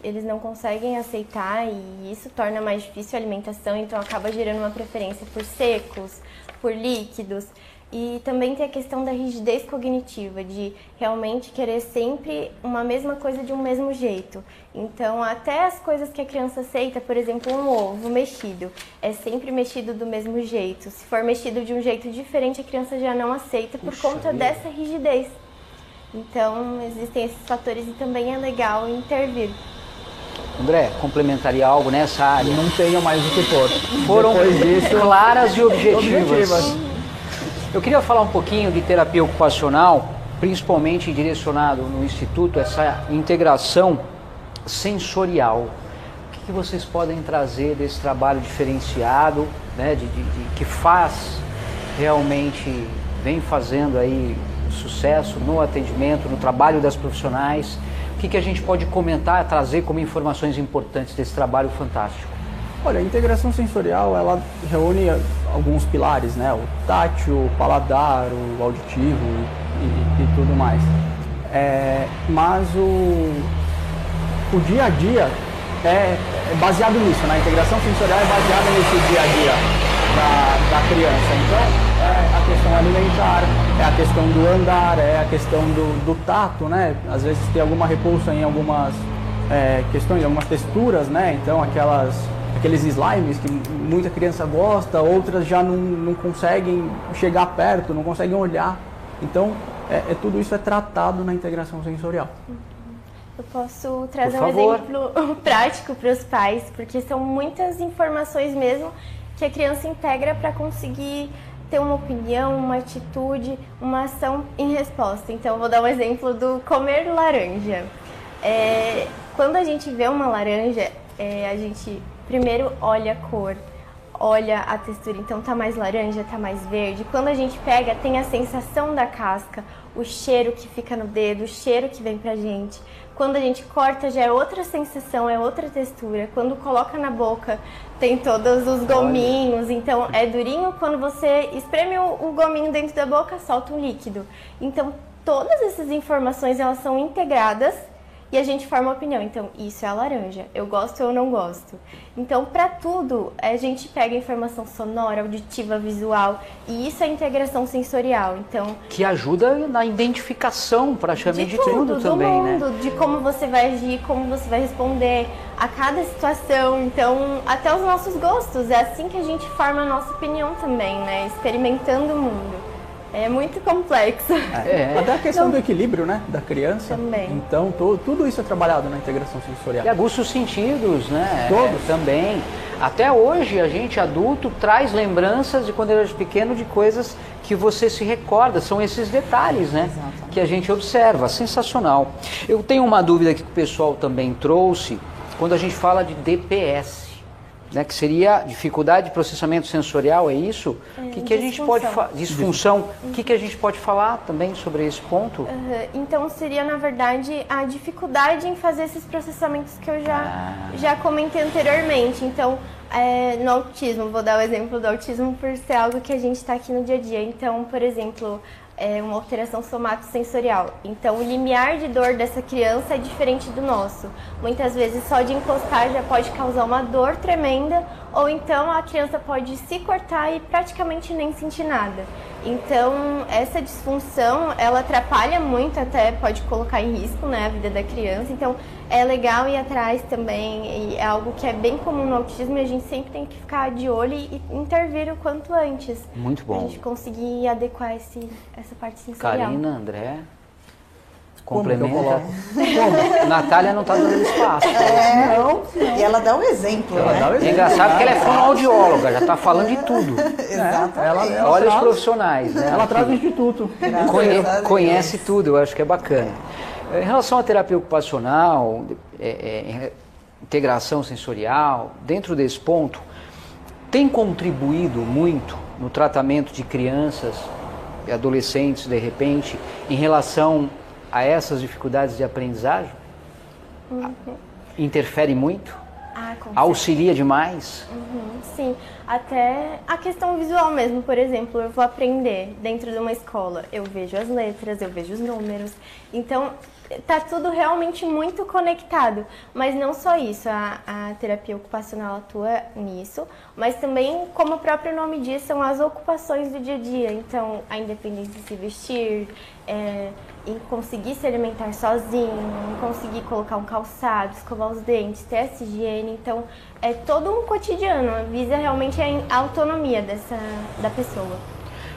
eles não conseguem aceitar e isso torna mais difícil a alimentação, então acaba gerando uma preferência por secos, por líquidos. E também tem a questão da rigidez cognitiva, de realmente querer sempre uma mesma coisa de um mesmo jeito. Então, até as coisas que a criança aceita, por exemplo, um ovo mexido, é sempre mexido do mesmo jeito. Se for mexido de um jeito diferente, a criança já não aceita por Puxa conta vida. dessa rigidez. Então, existem esses fatores e também é legal intervir. André, complementaria algo nessa área? Não tenho mais o que pôr. Foram disso, claras e objetivas. objetivas. Eu queria falar um pouquinho de terapia ocupacional, principalmente direcionado no Instituto, essa integração sensorial. O que, vocês podem trazer desse trabalho diferenciado, né, de, de, de, que faz realmente, vem fazendo aí sucesso no atendimento, no trabalho das profissionais? O que, que a gente pode comentar, trazer como informações importantes desse trabalho fantástico? Olha, a integração sensorial, ela reúne alguns pilares, né? O tátil, o paladar, o auditivo e, e, tudo mais. É, mas o, o dia a dia é, é baseado nisso, né? A integração sensorial é baseada nesse dia a dia da, da criança. Então, é a questão alimentar, é a questão do andar, é a questão do, do tato, né? Às vezes tem alguma repulsa em algumas é, questões, algumas texturas, né? Então aquelas aqueles slimes que muita criança gosta, outras já não, não conseguem chegar perto, não conseguem olhar. Então, é, é tudo isso é tratado na integração sensorial. Eu posso trazer um exemplo prático para os pais, porque são muitas informações mesmo que a criança integra para conseguir ter uma opinião, uma atitude, uma ação em resposta. Então, eu vou dar um exemplo do comer laranja. É, quando a gente vê uma laranja, é, a gente primeiro olha a cor, olha a textura, então tá mais laranja, tá mais verde. Quando a gente pega, tem a sensação da casca, o cheiro que fica no dedo, o cheiro que vem pra gente. Quando a gente corta, já é outra sensação, é outra textura. Quando coloca na boca, tem todos os gominhos, então é durinho. Quando você espreme o, o gominho dentro da boca, solta um líquido. Então, todas essas informações, elas são integradas e a gente forma opinião. Então, isso é a laranja. Eu gosto ou não gosto. Então, para tudo, a gente pega informação sonora, auditiva, visual, e isso é integração sensorial. Então, que ajuda na identificação praticamente de, de tudo, tudo também, né? mundo, né? De como você vai agir, como você vai responder a cada situação. Então, até os nossos gostos. É assim que a gente forma a nossa opinião também, né? Experimentando o mundo. É muito complexo. É. Até a questão Não. do equilíbrio, né, da criança. Também. Então, to, tudo isso é trabalhado na integração sensorial. E aguça os sentidos, né? Todos. É, também. Até hoje, a gente adulto traz lembranças de quando era pequeno de coisas que você se recorda. São esses detalhes, né? Exatamente. Que a gente observa. Sensacional. Eu tenho uma dúvida que o pessoal também trouxe quando a gente fala de DPS né, que seria dificuldade de processamento sensorial, é isso? O é, que, que a gente pode disfunção? O que, que a gente pode falar também sobre esse ponto? Uhum. Então seria na verdade a dificuldade em fazer esses processamentos que eu já ah. já comentei anteriormente. Então é, no autismo, vou dar o exemplo do autismo por ser algo que a gente está aqui no dia a dia. Então, por exemplo, é uma alteração somatosensorial. Então, o limiar de dor dessa criança é diferente do nosso. Muitas vezes, só de encostar já pode causar uma dor tremenda, ou então a criança pode se cortar e praticamente nem sentir nada. Então, essa disfunção, ela atrapalha muito, até pode colocar em risco né, a vida da criança. Então, é legal ir atrás também, e é algo que é bem comum no autismo e a gente sempre tem que ficar de olho e intervir o quanto antes. Muito bom. Pra gente conseguir adequar esse, essa parte sensorial. Karina, André, complementa. Natália não está dando espaço. É, não, E ela dá o exemplo, ela né? Dá o exemplo. É engraçado que ela é fonoaudióloga, já está falando de tudo. Exatamente. Ela, ela Olha traz, os profissionais, né? Ela traz o instituto. Conhe, conhece tudo, eu acho que é bacana. Em relação à terapia ocupacional, é, é, integração sensorial, dentro desse ponto, tem contribuído muito no tratamento de crianças e adolescentes, de repente, em relação a essas dificuldades de aprendizagem? Uhum. Interfere muito? Ah, Auxilia demais? Uhum, sim, até a questão visual mesmo, por exemplo, eu vou aprender dentro de uma escola, eu vejo as letras, eu vejo os números, então tá tudo realmente muito conectado. Mas não só isso, a, a, terapia ocupacional atua nisso, mas também, como o próprio nome diz, são as ocupações do dia a dia. Então, a independência de se vestir, é, em conseguir se alimentar sozinho, em conseguir colocar um calçado, escovar os dentes, ter essa higiene. Então, é todo um cotidiano, visa realmente a autonomia dessa, da pessoa.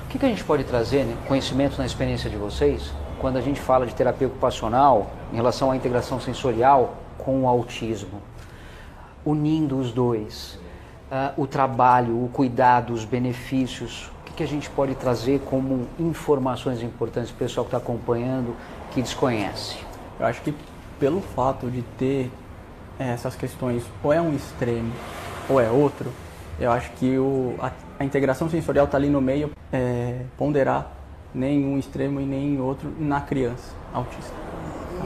O que, que a gente pode trazer, né? conhecimento na experiência de vocês, quando a gente fala de terapia ocupacional em relação à integração sensorial com o autismo, unindo os dois, uh, o trabalho, o cuidado, os benefícios, o que, que a gente pode trazer como informações importantes para o pessoal que está acompanhando que desconhece? Eu acho que pelo fato de ter eh, essas questões, ou é um extremo ou é outro, eu acho que o, a, a integração sensorial está ali no meio, é, ponderar nenhum extremo e nem outro na criança autista.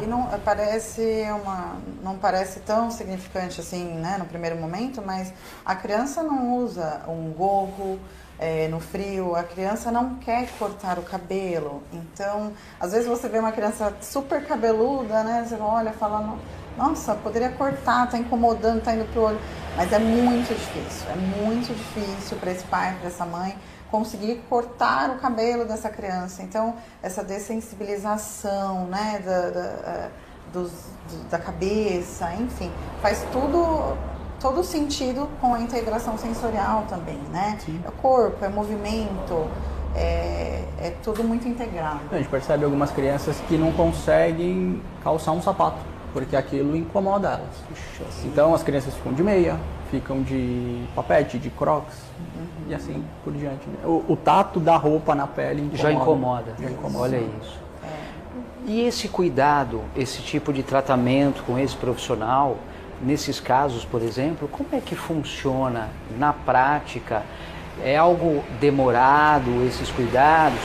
E não parece uma, não parece tão significante assim, né, no primeiro momento, mas a criança não usa um gorro é, no frio, a criança não quer cortar o cabelo. Então, às vezes você vê uma criança super cabeluda, né, você olha fala, nossa, poderia cortar, tá incomodando, tá indo pro olho. Mas é muito difícil, é muito difícil para esse pai, para essa mãe conseguir cortar o cabelo dessa criança. Então, essa dessensibilização, né, da, da, dos, do, da cabeça, enfim, faz tudo todo sentido com a integração sensorial também, né? Sim. É corpo, é movimento, é, é tudo muito integrado. A gente percebe algumas crianças que não conseguem calçar um sapato, porque aquilo incomoda elas. Puxa, então as crianças ficam de meia, ficam de papete, de crocs uhum. e assim por diante. Né? O, o, tato da roupa na pele incomoda. Já incomoda. Já incomoda. Olha isso. É. E esse cuidado, esse tipo de tratamento com esse profissional, nesses casos, por exemplo, como é que funciona na prática? É algo demorado esses cuidados?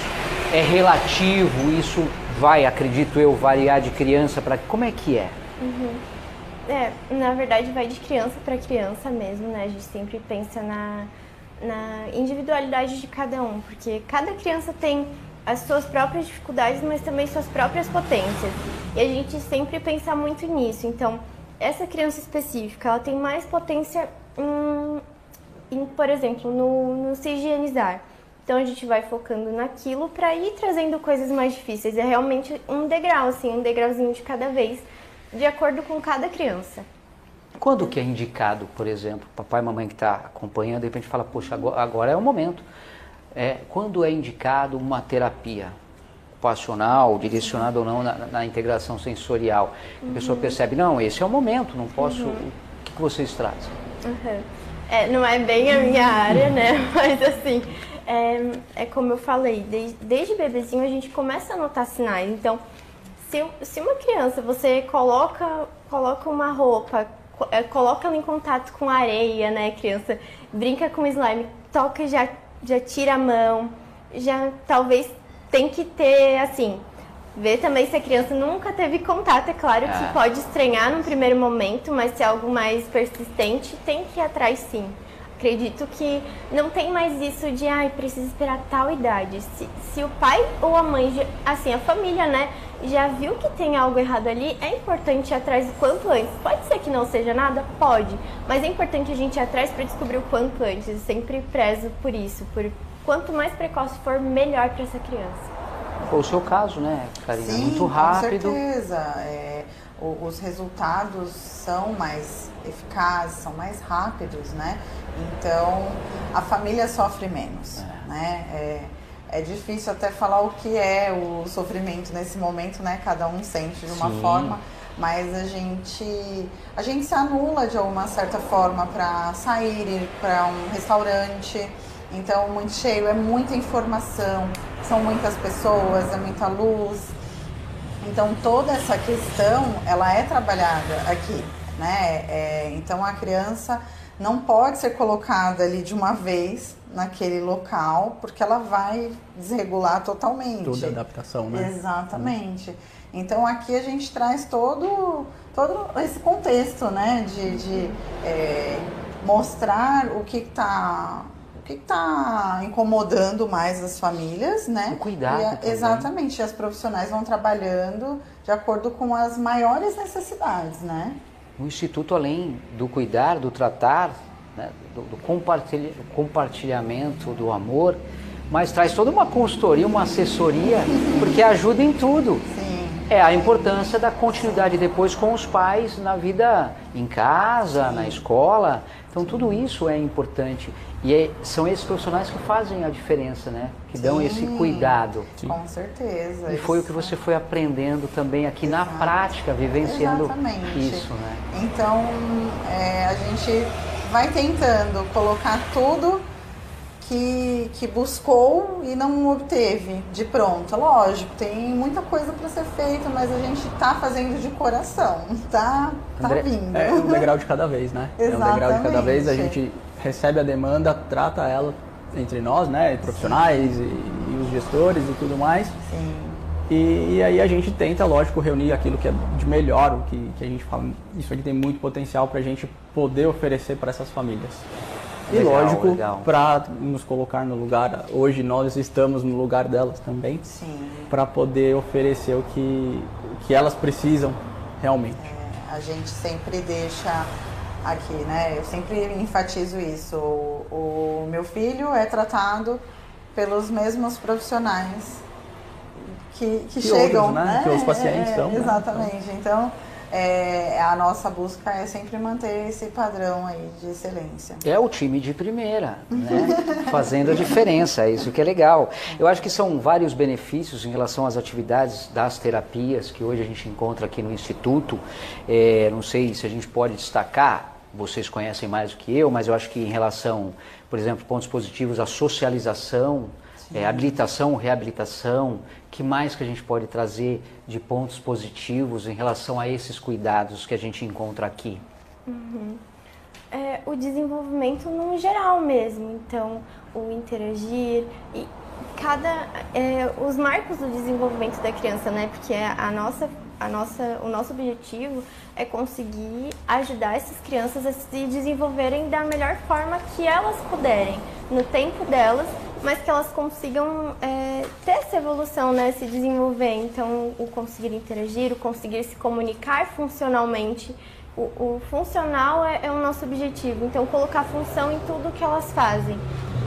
É relativo? Isso vai, acredito eu, variar de criança para como é que é? Uhum. É, na verdade vai de criança para criança mesmo, né? A gente sempre pensa na, na individualidade de cada um, porque cada criança tem as suas próprias dificuldades, mas também suas próprias potências. E a gente sempre pensa muito nisso. Então, essa criança específica, ela tem mais potência em, em por exemplo, no, no se higienizar. Então a gente vai focando naquilo para ir trazendo coisas mais difíceis. É realmente um degrau, assim, um degrauzinho de cada vez, de acordo com cada criança. Quando que é indicado, por exemplo, papai e mamãe que está acompanhando, de repente fala, poxa, agora, é o momento. É, quando é indicado uma terapia? ocupacional, direcionado ou não na, na integração sensorial. Uhum. A pessoa uhum. percebe, não, esse é o momento, não posso. Uhum. O que, que, vocês trazem? Uhum. É, não é bem a minha área, né? Mas assim, é, é como eu falei, desde, desde bebezinho a gente começa a notar sinais. Então, se, se uma criança você coloca, coloca uma roupa, é, coloca ela em contato com areia, né? Criança brinca com slime, toca e já, já tira a mão, já talvez tem que ter, assim, ver também se a criança nunca teve contato. É claro que é. pode estranhar no primeiro momento, mas se é algo mais persistente, tem que ir atrás sim. Acredito que não tem mais isso de, ai, precisa esperar tal idade. Se, se o pai ou a mãe, assim, a família, né, já viu que tem algo errado ali, é importante ir atrás o quanto antes. Pode ser que não seja nada? Pode. Mas é importante a gente ir atrás para descobrir o quanto antes. Eu sempre prezo por isso, por quanto mais precoce for, melhor para essa criança. Foi o seu caso, né, Karina? Sim, Muito rápido. Com certeza. É, os resultados são mais eficazes, são mais rápidos, né? Então a família sofre menos, é. né? É, é difícil até falar o que é o sofrimento nesse momento, né? Cada um sente de uma Sim. forma, mas a gente a gente se anula de alguma certa forma para sair para um restaurante então, muito cheio, é muita informação, são muitas pessoas, é muita luz. Então, toda essa questão, ela é trabalhada aqui, né? É, então, a criança não pode ser colocada ali de uma vez naquele local, porque ela vai desregular totalmente. Toda adaptação, né? Exatamente. Então, aqui a gente traz todo, todo esse contexto, né? De, de é, mostrar o que está que está incomodando mais as famílias, né? O cuidado. E, exatamente, as profissionais vão trabalhando de acordo com as maiores necessidades, né? O Instituto, além do cuidar, do tratar, né, do, do compartilha, compartilhamento do amor, mas traz toda uma consultoria, uma assessoria, porque ajuda em tudo. Sim. É a importância da continuidade depois com os pais na vida em casa, Sim. na escola. Então tudo isso é importante. E é, são esses profissionais que fazem a diferença, né? Que Sim, dão esse cuidado. Com certeza. E foi o que você foi aprendendo também aqui Exato. na prática, vivenciando Exatamente. isso, né? Então, é, a gente vai tentando colocar tudo que, que buscou e não obteve de pronto. Lógico, tem muita coisa para ser feita, mas a gente está fazendo de coração, tá, tá vindo. É um degrau de cada vez, né? Exatamente. É um degrau de cada vez, a gente recebe a demanda, trata ela entre nós, né, profissionais e, e, os gestores e tudo mais. Sim. E, e, aí a gente tenta, lógico, reunir aquilo que é de melhor, o que, que a gente fala, isso aqui tem muito potencial para a gente poder oferecer para essas famílias. E legal, lógico, para nos colocar no lugar, hoje nós estamos no lugar delas também, para poder oferecer o que, o que elas precisam realmente. É, a gente sempre deixa aqui, né? Eu sempre enfatizo isso. O, o meu filho é tratado pelos mesmos profissionais que, que, Que chegam, outros, né? né? Que os pacientes É, são, né? Exatamente. Então, é, a nossa busca é sempre manter esse padrão aí de excelência. É o time de primeira, né? fazendo a diferença, é isso que é legal. Eu acho que são vários benefícios em relação às atividades das terapias que hoje a gente encontra aqui no Instituto. É, não sei se a gente pode destacar, vocês conhecem mais do que eu, mas eu acho que em relação, por exemplo, pontos positivos, a socialização, é, habilitação, reabilitação, que mais que a gente pode trazer de pontos positivos em relação a esses cuidados que a gente encontra aqui? É, o desenvolvimento no geral mesmo. Então, o interagir e cada é, os marcos do desenvolvimento da criança, né? Porque a nossa a nossa o nosso objetivo é conseguir ajudar essas crianças a se desenvolverem da melhor forma que elas puderem, no tempo delas, mas que elas consigam é, ter essa evolução, né? Se desenvolver. Então, o conseguir interagir, o conseguir se comunicar funcionalmente. O, o funcional é, é o nosso objetivo, então colocar função em tudo que elas fazem,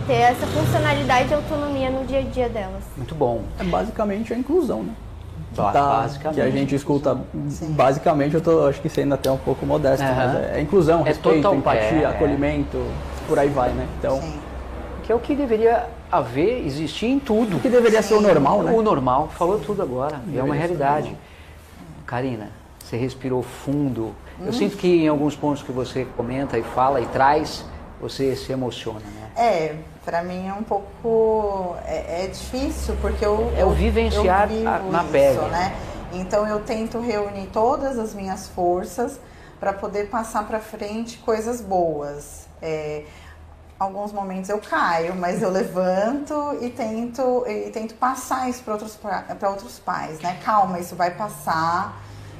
ter essa funcionalidade e autonomia no dia a dia delas. Muito bom. É basicamente a inclusão, né? Ba- Tá, basicamente. Que a gente escuta, basicamente, eu tô acho que sendo até um pouco modesto, Aham. mas é inclusão, É respeito, total- empatia, é, é. acolhimento, por aí vai, né? Então, Sim. Que é o que deveria haver, existir em tudo. o que deveria ser o normal, né? O normal, falou tudo agora. E é uma realidade. Karina, você respirou fundo. Hum. Eu sinto que em alguns pontos que você comenta e fala e traz, você se emociona, né? É, pra mim é um pouco é, é difícil porque eu É o eu- vivenciar eu vivo a- na isso, pele. né? Então eu tento reunir todas as minhas forças para poder passar para frente coisas boas. É, alguns momentos eu caio, mas eu levanto e tento e tento passar isso para outros para outros pais, né? Calma, isso vai passar.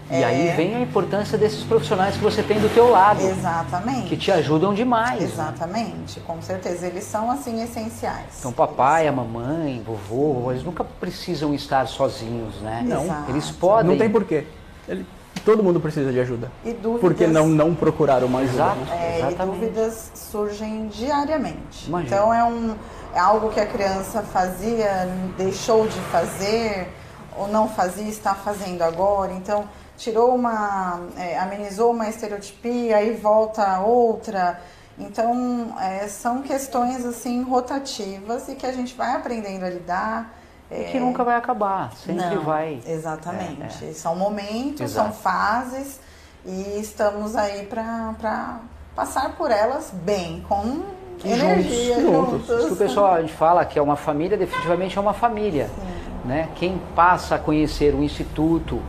E aí É, vem a importância desses profissionais que você tem do teu lado, Exatamente. que te ajudam demais. né? Exatamente, com certeza. Eles são assim essenciais. Então, papai, a mamãe, vovô, eles nunca precisam estar sozinhos, né? Não. Exato. Eles podem. Não tem porquê. Ele, todo mundo precisa de ajuda. E dúvidas, Por que não, não procurar uma ajuda? Exato. né? É, e dúvidas surgem diariamente. Imagina. Então é, um, é algo que a criança fazia, deixou de fazer, ou não fazia, está fazendo agora. Então tirou uma. é, amenizou uma estereotipia, aí volta outra. Então é, são questões assim rotativas e que a gente vai aprendendo a lidar. E que nunca vai acabar, sempre Não, vai. Exatamente. São momentos, Exato. são fases e estamos aí para passar por elas bem, com E energia juntos, juntos. Isso que o pessoal a gente fala que é uma família, definitivamente é uma família. Né? Quem passa a conhecer o Instituto,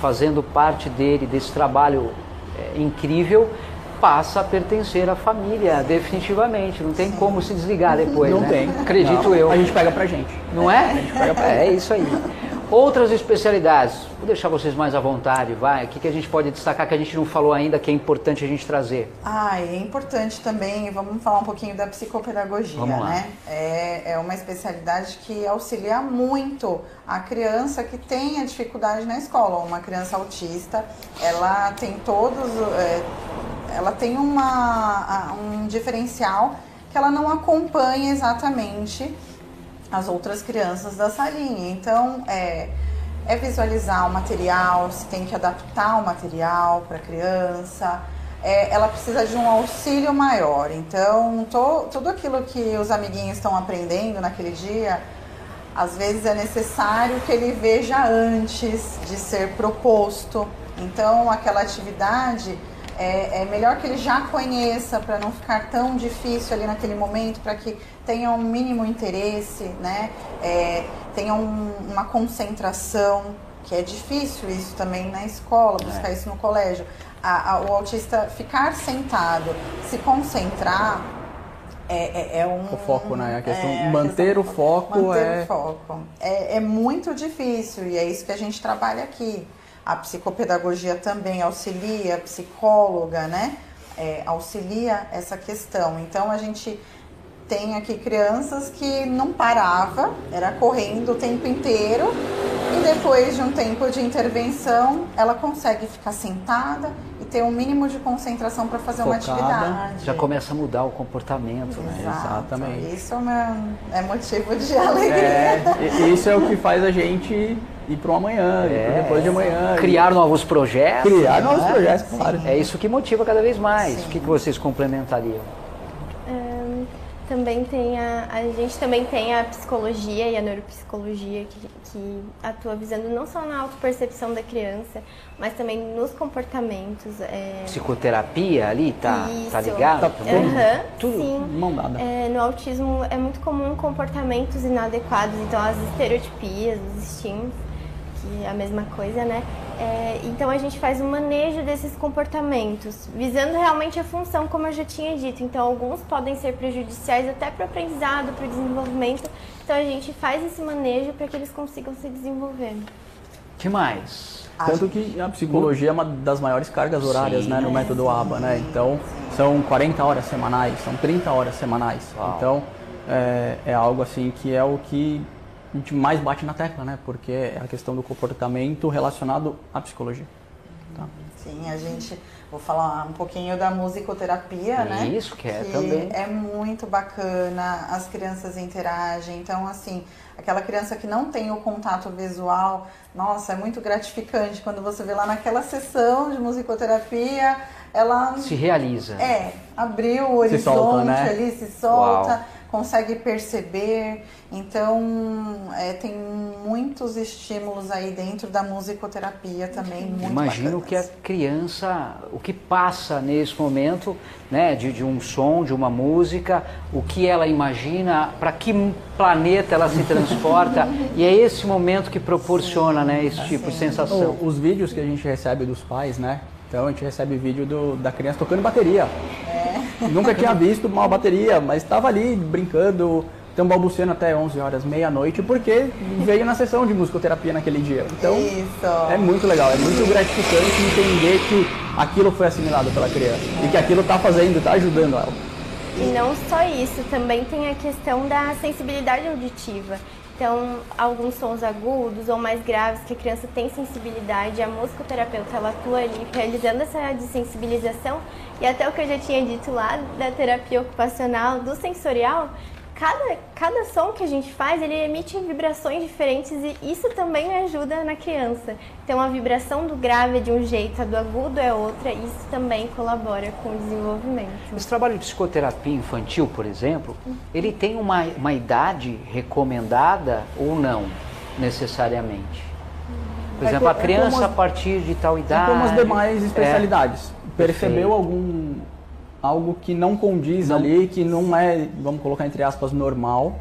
fazendo parte dele, desse trabalho é, incrível, passa a pertencer à família, definitivamente. Não tem como se desligar depois. Não né? tem. Acredito Não, eu. A gente pega pra gente. Não é? É isso aí. Outras especialidades, vou deixar vocês mais à vontade, vai. O que, que a gente pode destacar que a gente não falou ainda que é importante a gente trazer? Ah, é importante também, vamos falar um pouquinho da psicopedagogia, né? É, é uma especialidade que auxilia muito a criança que tem a dificuldade na escola. Uma criança autista, ela tem todos, é, ela tem uma, um diferencial que ela não acompanha exatamente as outras crianças da salinha. Então, é, é visualizar o material, se tem que adaptar o material para a criança. É, ela precisa de um auxílio maior. Então, to- tudo aquilo que os amiguinhos estão aprendendo naquele dia, às vezes é necessário que ele veja antes de ser proposto. Então, aquela atividade é, é melhor que ele já conheça para não ficar tão difícil ali naquele momento, para que tenha um mínimo interesse, né? É, tenha um- uma concentração, que é difícil isso também na escola, buscar isso no colégio. A- a- o autista ficar sentado, se concentrar, é, é, é um. O foco, né? A questão- é, a manter questão- o foco manter é- o foco. É, é muito difícil e é isso que a gente trabalha aqui. A psicopedagogia também auxilia, a psicóloga, né? É, auxilia essa questão. Então a gente tem aqui crianças que não parava, era correndo o tempo inteiro e depois de um tempo de intervenção ela consegue ficar sentada ter um mínimo de concentração para fazer uma Focada. atividade. Já começa a mudar o comportamento, né? Exato. Exatamente. Isso é, uma- é motivo de alegria. É, e- isso é o que faz a gente ir para o amanhã, É. ir pro depois de amanhã. Criar novos projetos. Criar novos né? projetos, claro. É isso que motiva cada vez mais. O que, que vocês complementariam? Também tem a, a gente também tem a psicologia e a neuropsicologia que, que atua visando não só na autopercepção da criança, mas também nos comportamentos. é, Psicoterapia ali, tá, tá Isso. ligado? Tá Aham, Tudo. sim. Mão dada. É, no autismo é muito comum comportamentos inadequados, então as estereotipias, os estímulos, que é a mesma coisa, né? É, então a gente faz um manejo desses comportamentos, visando realmente a função, como eu já tinha dito. Então alguns podem ser prejudiciais até para o aprendizado, para o desenvolvimento. Então a gente faz esse manejo para que eles consigam se desenvolver. que mais? Tanto que a psicologia é uma das maiores cargas horárias Sim. né, no método ABA, né? Então, são 40 horas semanais, são 30 horas semanais. Uau. Então, é, é algo assim que é o que a gente mais bate na tecla, né? Porque é a questão do comportamento relacionado à psicologia. Tá? Sim, a gente. Vou falar um pouquinho da musicoterapia, né? Isso, que é também. É muito bacana, as crianças interagem. Então, assim, aquela criança que não tem o contato visual, nossa, é muito gratificante quando você vê lá naquela sessão de musicoterapia, ela. Se realiza. É, abriu o Se horizonte solta, né? ali, se solta, Uau. Consegue perceber. Então, é, tem muitos estímulos aí dentro da musicoterapia também, muito Imagino bacanas. que a criança, o que passa nesse momento, né, de, de um som, de uma música, o que ela imagina, para que planeta ela se transporta, e é esse momento que proporciona, né, esse tipo de sensação. O- Os vídeos que a gente recebe dos pais, né? Então a gente recebe vídeo do- da criança tocando bateria. Nunca tinha visto uma bateria, mas estava ali brincando, então balbuciando até 11 horas, meia-noite, porque veio na sessão de musicoterapia naquele dia. Então Isso. é muito legal, é muito gratificante entender que aquilo foi assimilado pela criança e que aquilo está fazendo, está ajudando ela. E não só isso, também tem a questão da sensibilidade auditiva. Então, alguns sons agudos ou mais graves que a criança tem sensibilidade, a musicoterapeuta ela atua ali realizando essa desensibilização e até o que eu já tinha dito lá da terapia ocupacional, do sensorial, cada, cada som que a gente faz, ele emite vibrações diferentes e isso também ajuda na criança. Então, a vibração do grave é de um jeito, a do agudo é outra, e isso também colabora com o desenvolvimento. Esse trabalho de psicoterapia infantil, por exemplo, ele tem uma, uma idade recomendada ou não, necessariamente? Por É exemplo, a é criança a partir de tal É idade. como as demais é. especialidades. Percebeu Perfeito. algum algo que não condiz Não. ali, que não é, vamos colocar entre aspas, normal,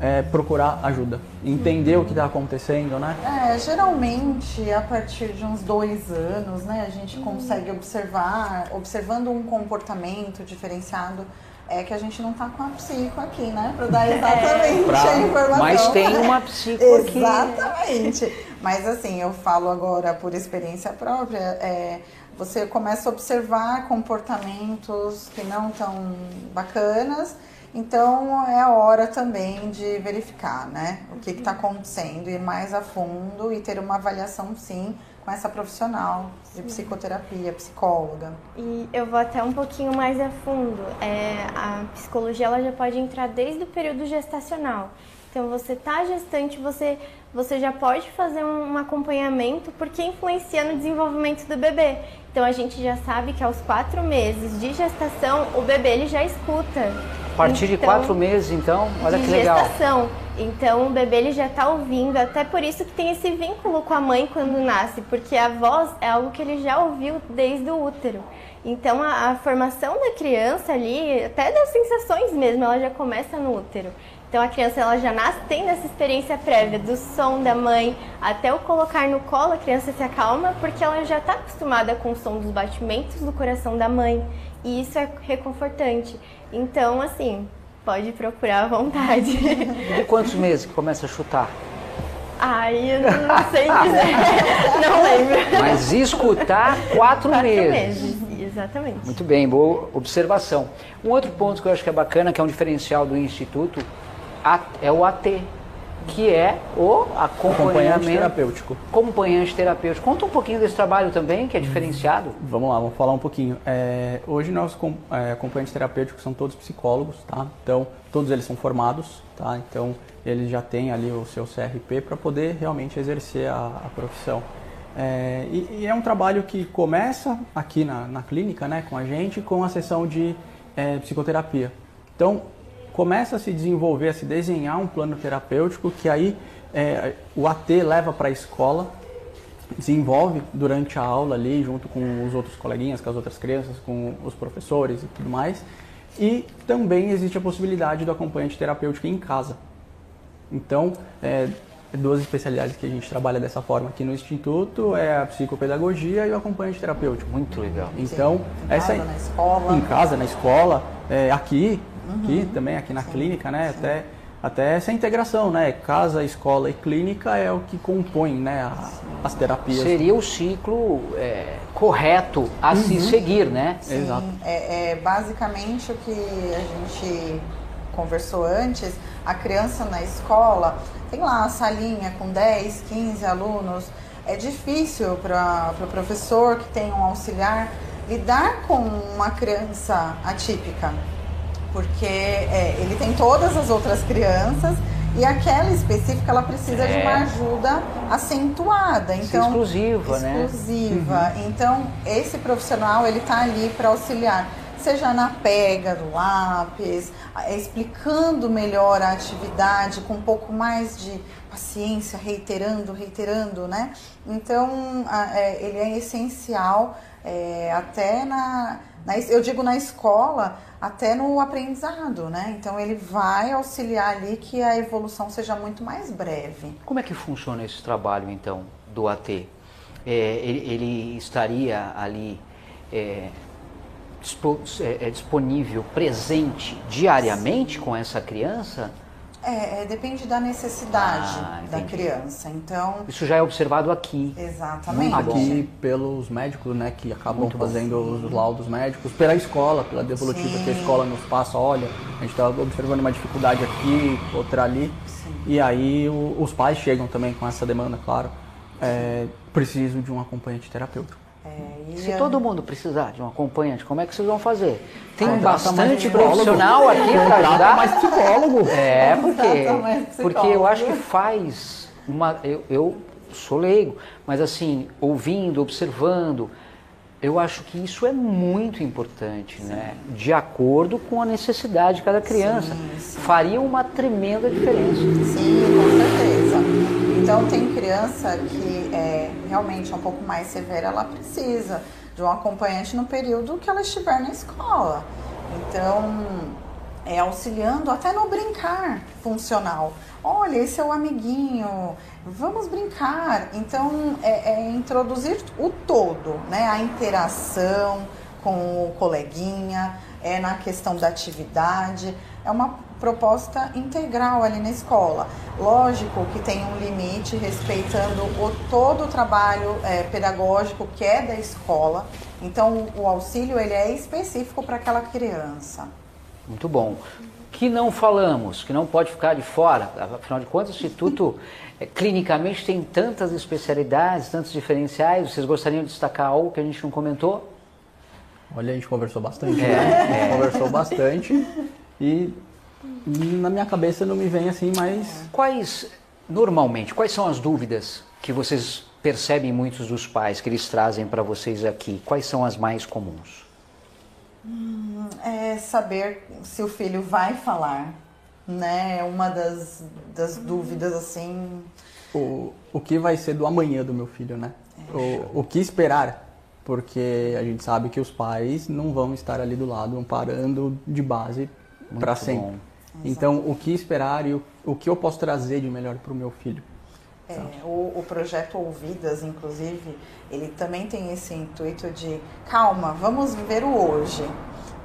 é, procurar ajuda, entender o que está acontecendo, né? É, geralmente a partir de uns dois anos, né, a gente consegue observar, observando um comportamento diferenciado, é que a gente não tá com a psico aqui, né, para dar exatamente Pra- a informação. Mas tem uma psico aqui. Exatamente. Mas assim, eu falo agora por experiência própria, é, você começa a observar comportamentos que não tão bacanas, então é a hora também de verificar, né, o que está acontecendo, ir mais a fundo e ter uma avaliação sim com essa profissional de psicoterapia, psicóloga. E eu vou até um pouquinho mais a fundo. É, a psicologia ela já pode entrar desde o período gestacional. Então você tá gestante, você, você já pode fazer um, um acompanhamento porque influencia no desenvolvimento do bebê. Então a gente já sabe que aos quatro meses de gestação o bebê ele já escuta. A partir de Então, quatro meses, então, olha de que legal. gestação. Então o bebê ele já está ouvindo, até por isso que tem esse vínculo com a mãe quando nasce, porque a voz é algo que ele já ouviu desde o útero. Então a, a formação da criança ali, até das sensações mesmo, ela já começa no útero. Então a criança ela já nasce tendo essa experiência prévia do som da mãe, até o colocar no colo a criança se acalma porque ela já está acostumada com o som dos batimentos do coração da mãe e isso é reconfortante. Então assim, pode procurar à vontade. De quantos meses que começa a chutar? Ai, eu não sei dizer, não lembro. Mas escutar quatro, Quatro meses. meses, exatamente. Muito bem, boa observação. Um outro ponto que eu acho que é bacana, que é um diferencial do Instituto, é o AT, que é o Acompanhante acompanhamento terapêutico. acompanhante terapêutico. Conta um pouquinho desse trabalho também, que é diferenciado. Vamos lá, vamos falar um pouquinho. É, hoje nossos é, acompanhantes terapêuticos são todos psicólogos, tá? Então, todos eles são formados, tá? Então, eles já têm ali o seu CRP para poder realmente exercer a, a profissão. É, e, e é um trabalho que começa aqui na, na clínica, né, com a gente, com a sessão de é, psicoterapia. Então, começa a se desenvolver, a se desenhar um plano terapêutico que aí é, o AT leva para a escola, desenvolve durante a aula ali, junto com os outros coleguinhas, com as outras crianças, com os professores e tudo mais. E também existe a possibilidade do acompanhante terapêutico em casa. Então, é, duas especialidades que a gente trabalha dessa forma aqui no Instituto é a psicopedagogia e o acompanhante terapêutico. Muito legal. Então, Em essa casa, na escola. em casa, na escola, é, aqui, aqui também, aqui na clínica, né? Até, até essa integração, né? Casa, escola e clínica é o que compõe, né? a- as terapias. Seria o ciclo é, correto a se seguir, né? Sim, Exato. É, é basicamente o que a gente conversou antes, a criança na escola tem lá a salinha com 10, 15 alunos. É difícil para o pro professor que tem um auxiliar lidar com uma criança atípica, porque é, ele tem todas as outras crianças e aquela específica ela precisa de uma É. ajuda acentuada. Ser Então, exclusiva, né? exclusiva. Então, esse profissional ele está ali para auxiliar, seja na pega do lápis, explicando melhor a atividade com um pouco mais de paciência, reiterando, reiterando, né? Então, a- é, ele é essencial é, até na, na, eu digo na escola, até no aprendizado, né? Então, ele vai auxiliar ali que a evolução seja muito mais breve. Como é que funciona esse trabalho, então, do AT? É, ele, ele estaria ali é, é, é, disponível, presente diariamente com essa criança? É, é, depende da necessidade Ah, da criança. Então, Isso já é observado aqui. exatamente. Muito bom. Aqui pelos médicos, né, que acabam Muito bom. fazendo os laudos médicos, pela escola, pela devolutiva que a Sim. escola nos passa, olha, a gente está observando uma dificuldade aqui, outra ali. Sim. E aí o- os pais chegam também com essa demanda, claro. É, preciso de um acompanhante terapêutico. Se todo mundo precisar de um acompanhante, como é que vocês vão fazer? Tem Contrata bastante profissional aqui para ajudar? mais psicólogo. É, porque, porque eu acho que faz uma. Eu, eu sou leigo, mas assim, ouvindo, observando, eu acho que isso é muito importante, né? De acordo com a necessidade de cada criança. Sim, sim. Faria uma tremenda diferença. Sim, com certeza. Então tem criança que é, realmente um pouco mais severa, ela precisa de um acompanhante no período que ela estiver na escola. Então, é auxiliando até no brincar funcional. Olha, esse é o amiguinho, vamos brincar. Então, é, é introduzir o todo, né? A interação com o coleguinha, é na questão da atividade. É uma proposta integral ali na escola. Lógico que tem um limite respeitando o, todo o trabalho é, pedagógico que é da escola. Então, o auxílio ele é específico para aquela criança. Muito bom. Que não falamos, que não pode ficar de fora. Afinal de contas, o Instituto eh, clinicamente tem tantas especialidades, tantos diferenciais. Vocês gostariam de destacar algo que a gente não comentou? Olha, a gente conversou bastante, É, né? A é. gente conversou bastante e na minha cabeça não me vem assim, mas Quais, normalmente, quais são as dúvidas que vocês percebem muitos dos pais que eles trazem para vocês aqui? Quais são as mais comuns? É saber se o filho vai falar, né? É uma das, das dúvidas assim. o, o que vai ser do amanhã do meu filho, né? O, o que esperar? Porque a gente sabe que os pais não vão estar ali do lado amparando de base para sempre. bom. Então, o que esperar e o, o que eu posso trazer de melhor para o meu filho? É, o, o projeto Ouvidas, inclusive, ele também tem esse intuito de calma, vamos viver o hoje.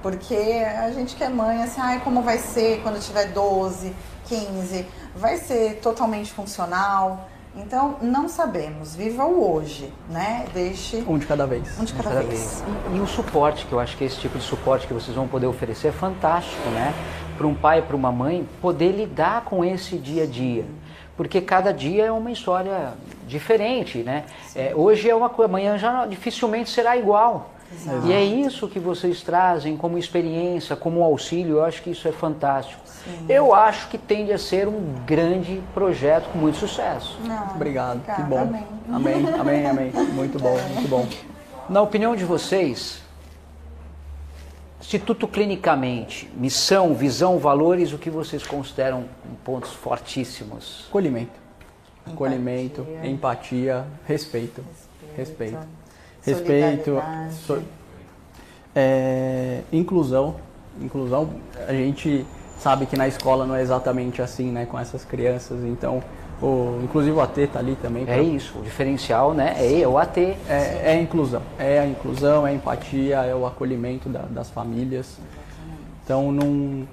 Porque a gente que é mãe, assim, ai, como vai ser quando tiver 12, 15? Vai ser totalmente funcional? Então, não sabemos. Viva o hoje, né? Deixe Um de cada vez. um de cada, Cada vez. vez. E, e o suporte, que eu acho que esse tipo de suporte que vocês vão poder oferecer é fantástico, né? Para um pai, para uma mãe, poder lidar com esse dia a dia. porque cada dia é uma história diferente, né? É, hoje é uma coisa, amanhã já dificilmente será igual. Exato. E é isso que vocês trazem como experiência, como auxílio, eu acho que isso é fantástico. Eu acho que tende a ser um grande projeto com muito sucesso. Não, Obrigado, que bom. Amém. amém, amém. amém. Muito bom, muito bom. Na opinião de vocês, Instituto Clinicamente, missão, visão, valores, o que vocês consideram pontos fortíssimos? Acolhimento. Acolhimento, empatia, respeito. Respeito. Respeito. So- é, inclusão. Inclusão, a gente sabe que na escola não é exatamente assim, né, com essas crianças. Então, o, inclusive o AT tá ali também. É pra- isso, o diferencial, né? É, é o AT. É, é a inclusão. É a inclusão, é a empatia, é o acolhimento da- das famílias. Então, não,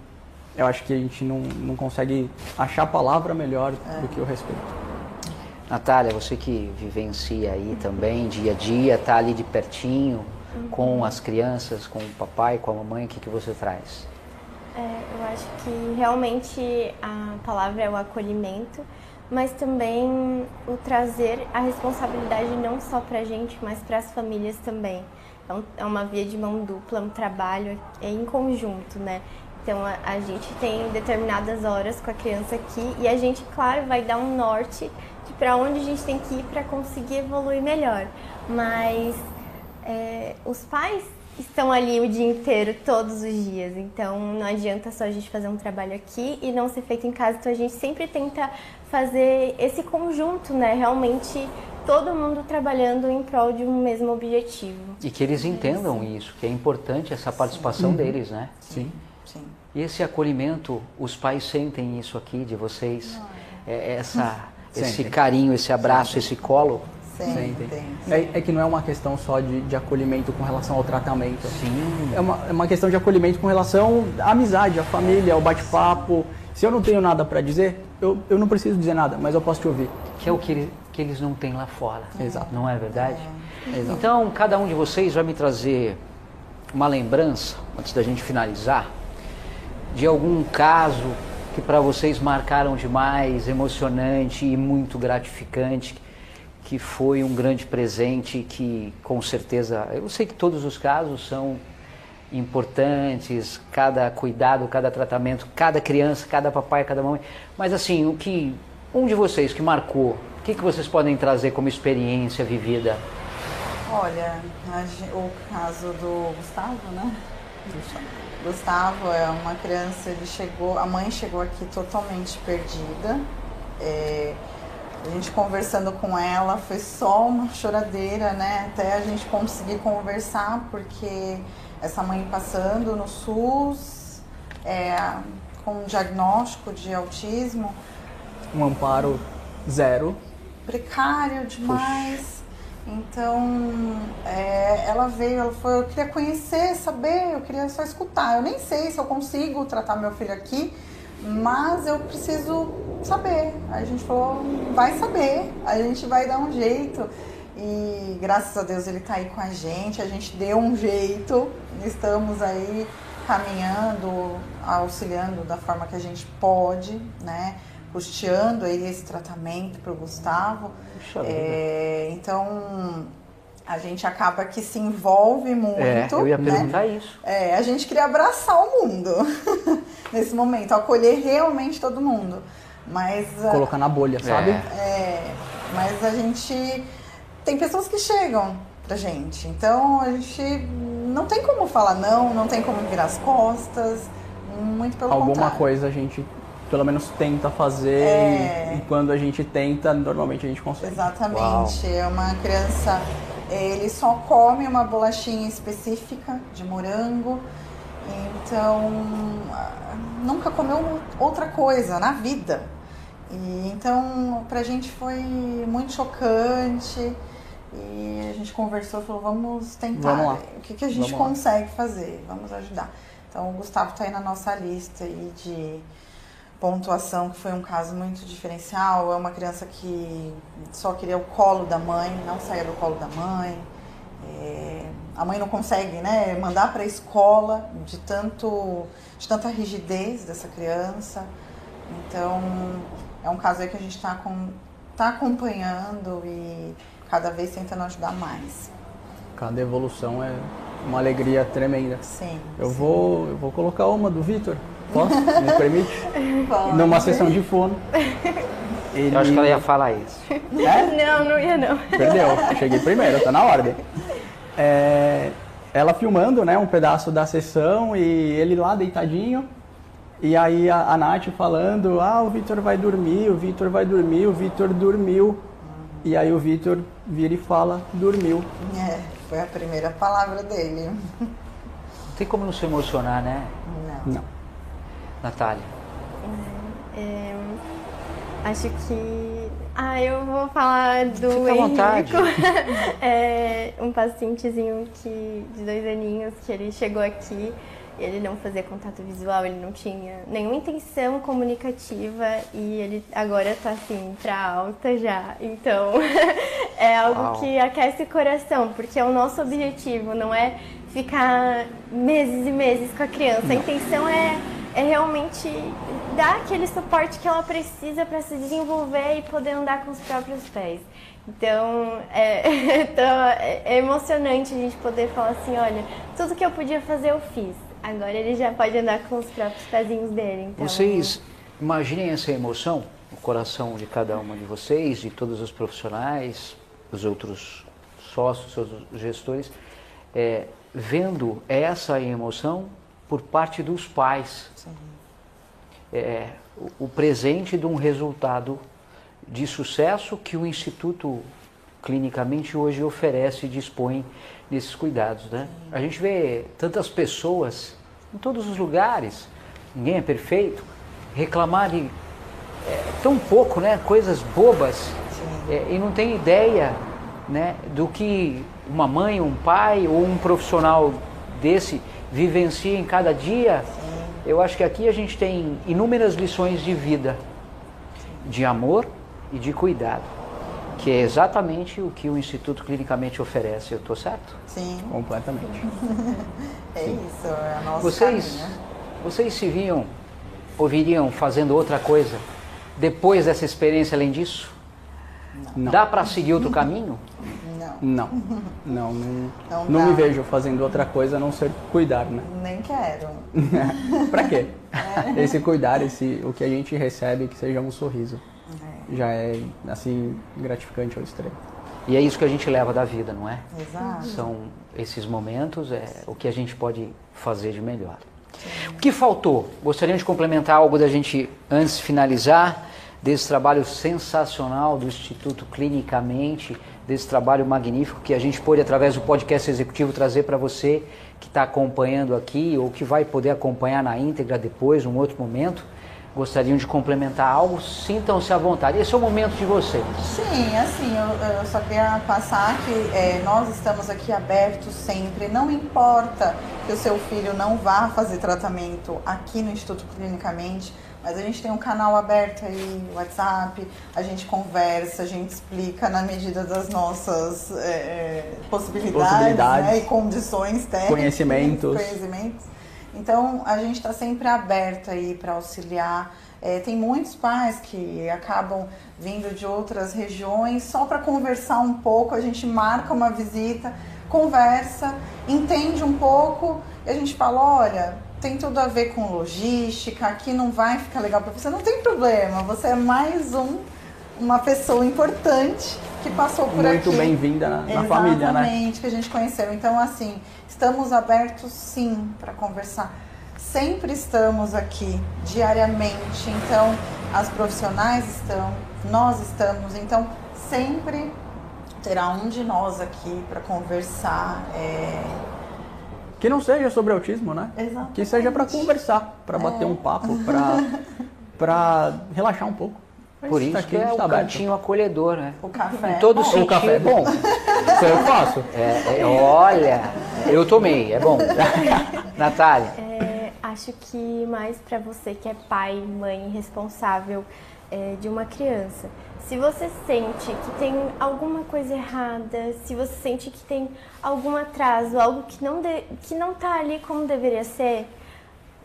eu acho que a gente não, não consegue achar palavra melhor do que o respeito. Natália, você que vivencia aí também dia a dia, tá ali de pertinho com as crianças, com o papai, com a mamãe, o que, que você traz? É, eu acho que realmente a palavra é o acolhimento, mas também o trazer a responsabilidade não só para a gente, mas para as famílias também. É, um- é uma via de mão dupla, um trabalho em conjunto, né? Então a, a gente tem determinadas horas com a criança aqui e a gente, claro, vai dar um norte de para onde a gente tem que ir para conseguir evoluir melhor. Mas é, os pais estão ali o dia inteiro, todos os dias. Então não adianta só a gente fazer um trabalho aqui e não ser feito em casa. Então a gente sempre tenta fazer esse conjunto, né? Realmente todo mundo trabalhando em prol de um mesmo objetivo. E que eles entendam isso, que é importante essa participação deles, né? Sim. Sim. E esse acolhimento, os pais sentem isso aqui de vocês? É, essa, esse carinho, esse abraço, esse colo? Sentem. Sentem. É, é que não é uma questão só de, de acolhimento com relação ao tratamento. Sim. É uma, é uma questão de acolhimento com relação à amizade, à família, ao bate-papo. Se eu não tenho nada para dizer, eu, eu não preciso dizer nada, mas eu posso te ouvir. Que é o que, ele- que eles não têm lá fora. Exato. Não é verdade? Exato. Então, cada um de vocês vai me trazer uma lembrança, antes da gente finalizar, de algum caso que para vocês marcaram demais, emocionante e muito gratificante, que foi um grande presente que com certeza, eu sei que todos os casos são importantes, cada cuidado, cada tratamento, cada criança, cada papai, cada mamãe, mas assim, o que um de vocês que marcou, o que, que vocês podem trazer como experiência vivida? Olha, a o caso do Gustavo, né? Gustavo é uma criança, ele chegou, a mãe chegou aqui totalmente perdida. É, a gente conversando com ela foi só uma choradeira, né? Até a gente conseguir conversar, porque essa mãe passando no SUS, é, com um diagnóstico de autismo, Um amparo zero. precário demais. Então, é, ela veio, ela falou, eu queria conhecer, saber, eu queria só escutar. Eu nem sei se eu consigo tratar meu filho aqui, mas eu preciso saber. A gente falou, vai saber, a gente vai dar um jeito. E graças a Deus ele tá aí com a gente, a gente deu um jeito, estamos aí caminhando, auxiliando da forma que a gente pode, né? Custeando aí esse tratamento para o Gustavo. Puxa É, então a gente acaba que se envolve muito. É, eu ia né? perguntar isso. É, a gente queria abraçar o mundo nesse momento, acolher realmente todo mundo. Mas ah, Colocar na bolha, sabe? é, mas a gente tem pessoas que chegam pra gente, então a gente não tem como falar não, não tem como virar as costas, muito pelo Alguma contrário. coisa a gente pelo menos tenta fazer É. e, e quando a gente tenta, normalmente a gente consegue. Exatamente. É uma criança, ele só come uma bolachinha específica de morango, então nunca comeu outra coisa na vida. E, então pra gente foi muito chocante e a gente conversou e falou, vamos tentar. Vamos lá. O que, que a gente Vamos lá. consegue fazer? Vamos ajudar. Então o Gustavo está aí na nossa lista aí de pontuação, que foi um caso muito diferencial. É uma criança que só queria o colo da mãe, não saía do colo da mãe. É, a mãe não consegue né, mandar para a escola de, tanto, de tanta rigidez dessa criança. Então, é um caso aí que a gente está tá acompanhando e cada vez tentando ajudar mais. Cada evolução é uma alegria tremenda. Sim. Eu sim. vou, eu vou colocar uma do Vitor. Posso? Me permite? Pode. Numa sessão de fono. Ele... Eu acho que ela ia falar isso. É? Não, não ia não. Perdeu. Cheguei primeiro, tá na ordem. É, ela filmando, né, um pedaço da sessão e ele lá deitadinho. E aí a, a Nath falando, ah, o Vitor vai dormir, o Vitor vai dormir, o Vitor dormiu. E aí o Vitor vira e fala, dormiu. É, foi a primeira palavra dele. Não tem como não se emocionar, né, Não. Não. Natália? É, acho que. Ah, eu vou falar do Fica à vontade. É, um pacientezinho que, de dois aninhos que ele chegou aqui. Ele não fazia contato visual, ele não tinha nenhuma intenção comunicativa e ele agora tá assim pra alta já. Então é algo Uau. que aquece o coração, porque é o nosso objetivo, não é ficar meses e meses com a criança. A intenção é, é realmente dar aquele suporte que ela precisa para se desenvolver e poder andar com os próprios pés. Então é, então, é é emocionante a gente poder falar assim, olha, tudo que eu podia fazer eu fiz. Agora ele já pode andar com os próprios pezinhos dele. Então, Vocês imaginem essa emoção no coração de cada uma de vocês, de todos os profissionais, os outros sócios, os gestores, é, vendo essa emoção por parte dos pais. É, o, presente de um resultado de sucesso que o Instituto clinicamente hoje oferece e dispõe desses cuidados. Né? A gente vê tantas pessoas em todos os lugares, ninguém é perfeito, reclamar de é, tão pouco, né? coisas bobas, é, e não tem ideia né, do que uma mãe, um pai ou um profissional desse vivencia em cada dia. Eu acho que aqui a gente tem inúmeras lições de vida, de amor e de cuidado, que é exatamente o que o Instituto clinicamente oferece. Eu estou certo? Sim, Completamente. é isso, é o nosso Vocês, caminho. vocês se viam, ouviriam fazendo outra coisa depois dessa experiência além disso? Não. Dá para seguir outro caminho? Não, Não. Não, não, Não não dá. me vejo fazendo outra coisa a não ser cuidar, né? nem quero. pra quê? Esse cuidar, esse, o que a gente recebe, que seja um sorriso. Já é, assim, gratificante ao extremo. E é isso que a gente leva da vida, não é? Exato. São esses momentos, é o que a gente pode fazer de melhor. O que faltou? Gostaria de complementar algo da gente antes de finalizar desse trabalho sensacional do Instituto Clinicamente, desse trabalho magnífico que a gente pôde através do podcast executivo trazer para você que está acompanhando aqui ou que vai poder acompanhar na íntegra depois, num outro momento. Gostariam de complementar algo? Sintam-se à vontade. Esse é o momento de vocês. Sim, assim, eu, eu só queria passar que é, nós estamos aqui abertos sempre. Não importa que o seu filho não vá fazer tratamento aqui no Instituto Clinicamente, mas a gente tem um canal aberto aí, WhatsApp, a gente conversa, a gente explica na medida das nossas é, é, possibilidades, Possibilidades. né, e condições técnicas, Conhecimentos. conhecimentos. Então a gente está sempre aberto aí para auxiliar. É, tem muitos pais que acabam vindo de outras regiões só para conversar um pouco. A gente marca uma visita, conversa, entende um pouco e a gente fala: olha, tem tudo a ver com logística, aqui não vai ficar legal para você. Não tem problema, você é mais um, uma pessoa importante que passou por aqui. Muito bem-vinda na, na família, né? Exatamente, que a gente conheceu. Então, assim, estamos abertos sim para conversar. Sempre estamos aqui, diariamente. Então, as profissionais estão, nós estamos. Então, sempre terá um de nós aqui para conversar. É... Que não seja sobre autismo, né? Exatamente. Que seja para conversar, para bater um papo, para para relaxar um pouco. Por isso tá aqui, que a é o tá aberto. cantinho acolhedor, né? O café. Em todo é bom. sentido. O café é bom. Isso eu faço. É, é, olha, eu tomei, é bom. Natália, É, acho que mais para você que é pai, mãe, responsável é, de uma criança. Se você sente que tem alguma coisa errada, se você sente que tem algum atraso, algo que não de, que não tá ali como deveria ser,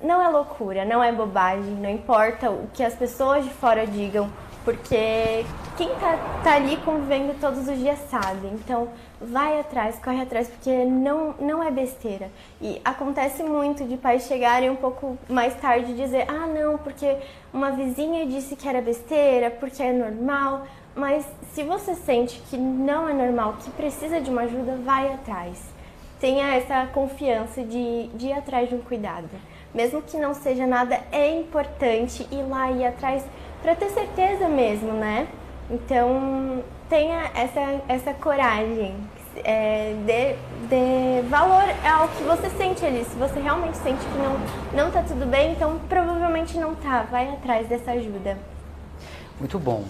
não é loucura, não é bobagem, não importa o que as pessoas de fora digam, porque quem tá, tá ali convivendo todos os dias sabe. Então, vai atrás, corre atrás, porque não, não é besteira. E acontece muito de pais chegarem um pouco mais tarde e dizer: ah, não, porque uma vizinha disse que era besteira, porque é normal. Mas se você sente que não é normal, que precisa de uma ajuda, vai atrás. Tenha essa confiança de, de ir atrás de um cuidado. Mesmo que não seja nada, é importante ir lá e ir atrás para ter certeza mesmo, né? Então tenha essa, essa coragem, é, dê, dê valor ao que você sente ali. Se você realmente sente que não, não tá tudo bem, então provavelmente não tá. Vai atrás dessa ajuda. Muito bom.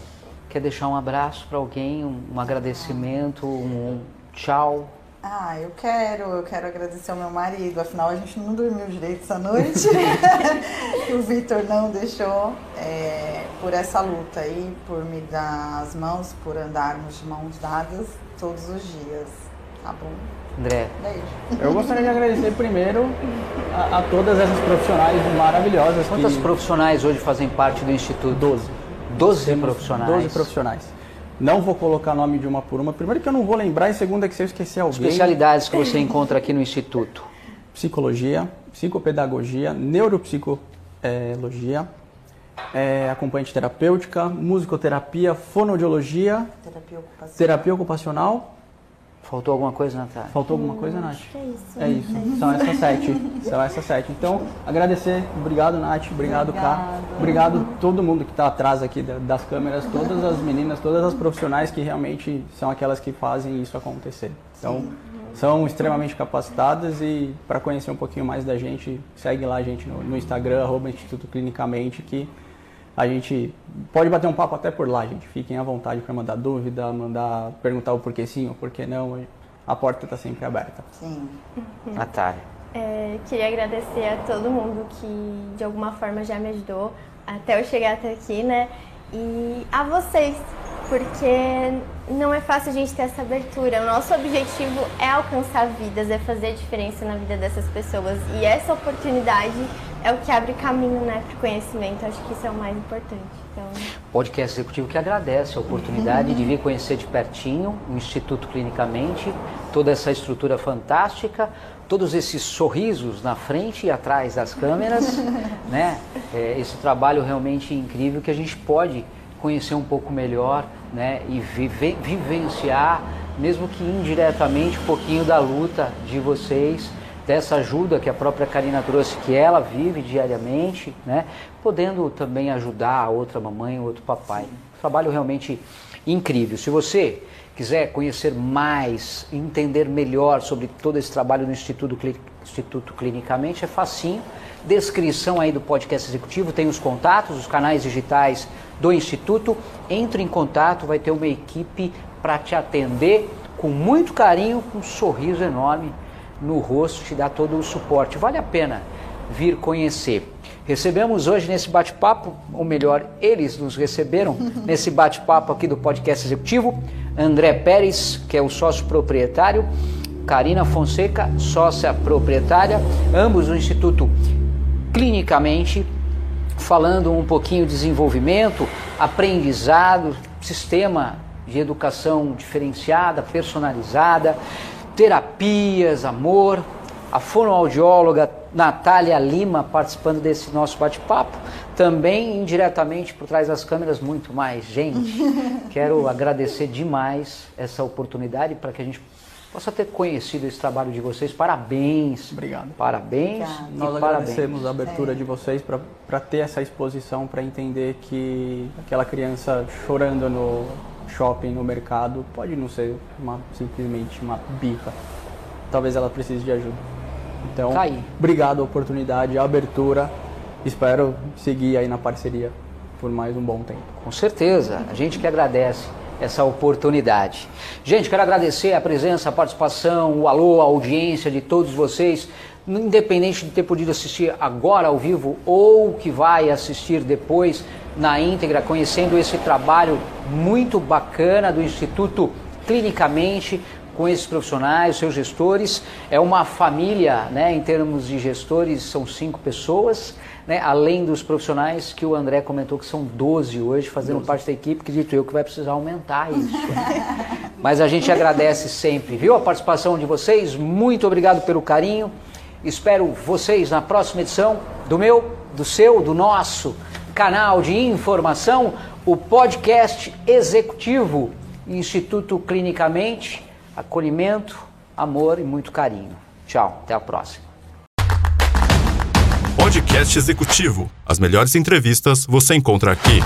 Quer deixar um abraço para alguém, um, um agradecimento, um tchau? Ah, eu quero, eu quero agradecer ao meu marido, afinal a gente não dormiu direito essa noite. o Vitor não deixou é, por essa luta aí, por me dar as mãos, por andarmos de mãos dadas todos os dias. Tá bom? André. Beijo. Eu gostaria de agradecer primeiro a, a todas essas profissionais maravilhosas. Quantas que... profissionais hoje fazem parte do Instituto? Doze. Doze profissionais. Doze profissionais. Não vou colocar nome de uma por uma. Primeiro que eu não vou lembrar, e segundo é que se eu esquecer alguém. Especialidades que você encontra aqui no Instituto. Psicologia, psicopedagogia, neuropsicologia, é, acompanhante terapêutica, musicoterapia, fonoaudiologia, Terapia ocupacional. terapia ocupacional. Faltou alguma coisa, Natália? Faltou alguma coisa, Nath? Acho que é isso. É isso, são essas sete. São essas sete. Então, agradecer, obrigado Nath, obrigado Ká, Obrigada. obrigado todo mundo que está atrás aqui da- das câmeras, todas as meninas, todas as profissionais que realmente são aquelas que fazem isso acontecer. Então, são extremamente capacitadas e para conhecer um pouquinho mais da gente, segue lá a gente no, no Instagram, arroba Instituto Clinicamente, que a gente pode bater um papo até por lá, gente. Fiquem à vontade para mandar dúvida, mandar perguntar o porquê sim ou porquê não. A porta está sempre aberta. Sim. Natália. É, queria agradecer a todo mundo que de alguma forma já me ajudou até eu chegar até aqui, né? E a vocês, porque não é fácil a gente ter essa abertura. O nosso objetivo é alcançar vidas, é fazer a diferença na vida dessas pessoas. E essa oportunidade é o que abre caminho, né, para o conhecimento. Acho que isso é o mais importante. Então, Podcast executivo que agradece a oportunidade de vir conhecer de pertinho o Instituto Clinicamente, toda essa estrutura fantástica, todos esses sorrisos na frente e atrás das câmeras, né? É, esse trabalho realmente incrível que a gente pode conhecer um pouco melhor, né? E vive- vivenciar, mesmo que indiretamente, um pouquinho da luta de vocês dessa ajuda que a própria Karina trouxe, que ela vive diariamente, né? podendo também ajudar a outra mamãe, outro papai. Trabalho realmente incrível. Se você quiser conhecer mais, entender melhor sobre todo esse trabalho no Instituto, Instituto Clinicamente, é facinho. Descrição aí do podcast executivo, tem os contatos, os canais digitais do Instituto. Entre em contato, vai ter uma equipe para te atender com muito carinho, com um sorriso enorme no rosto, te dar todo o suporte. Vale a pena vir conhecer. Recebemos hoje nesse bate-papo, ou melhor, eles nos receberam nesse bate-papo aqui do podcast executivo, André Pérez, que é o sócio proprietário, Karina Fonseca, sócia proprietária, ambos do Instituto Clinicamente, falando um pouquinho de desenvolvimento, aprendizado, sistema de educação diferenciada, personalizada, terapias, amor. A fonoaudióloga Natália Lima participando desse nosso bate-papo, também indiretamente por trás das câmeras, muito mais gente. Quero agradecer demais essa oportunidade para que a gente possa ter conhecido esse trabalho de vocês. Parabéns. Obrigado. Parabéns. Obrigada. E Nós parabéns. agradecemos a abertura de vocês para ter essa exposição, para entender que aquela criança chorando no shopping, no mercado, pode não ser uma, simplesmente uma bica. Talvez ela precise de ajuda. Então, Tá obrigado a oportunidade, a abertura. Espero seguir aí na parceria por mais um bom tempo. Com certeza, a gente que agradece essa oportunidade. Gente, quero agradecer a presença, a participação, o alô, a audiência de todos vocês, independente de ter podido assistir agora ao vivo ou que vai assistir depois na íntegra, conhecendo esse trabalho muito bacana do Instituto Clinicamente com esses profissionais, seus gestores. É uma família, né, em termos de gestores, são cinco pessoas, né, além dos profissionais que o André comentou que são 12 hoje, fazendo 12. parte da equipe, acredito eu que vai precisar aumentar isso. Né? Mas a gente agradece sempre, viu, a participação de vocês. Muito obrigado pelo carinho. Espero vocês na próxima edição do meu, do seu, do nosso canal de informação, o podcast executivo Instituto Clinicamente, acolhimento, amor e muito carinho. Tchau, até a próxima. Podcast Executivo. As melhores entrevistas você encontra aqui.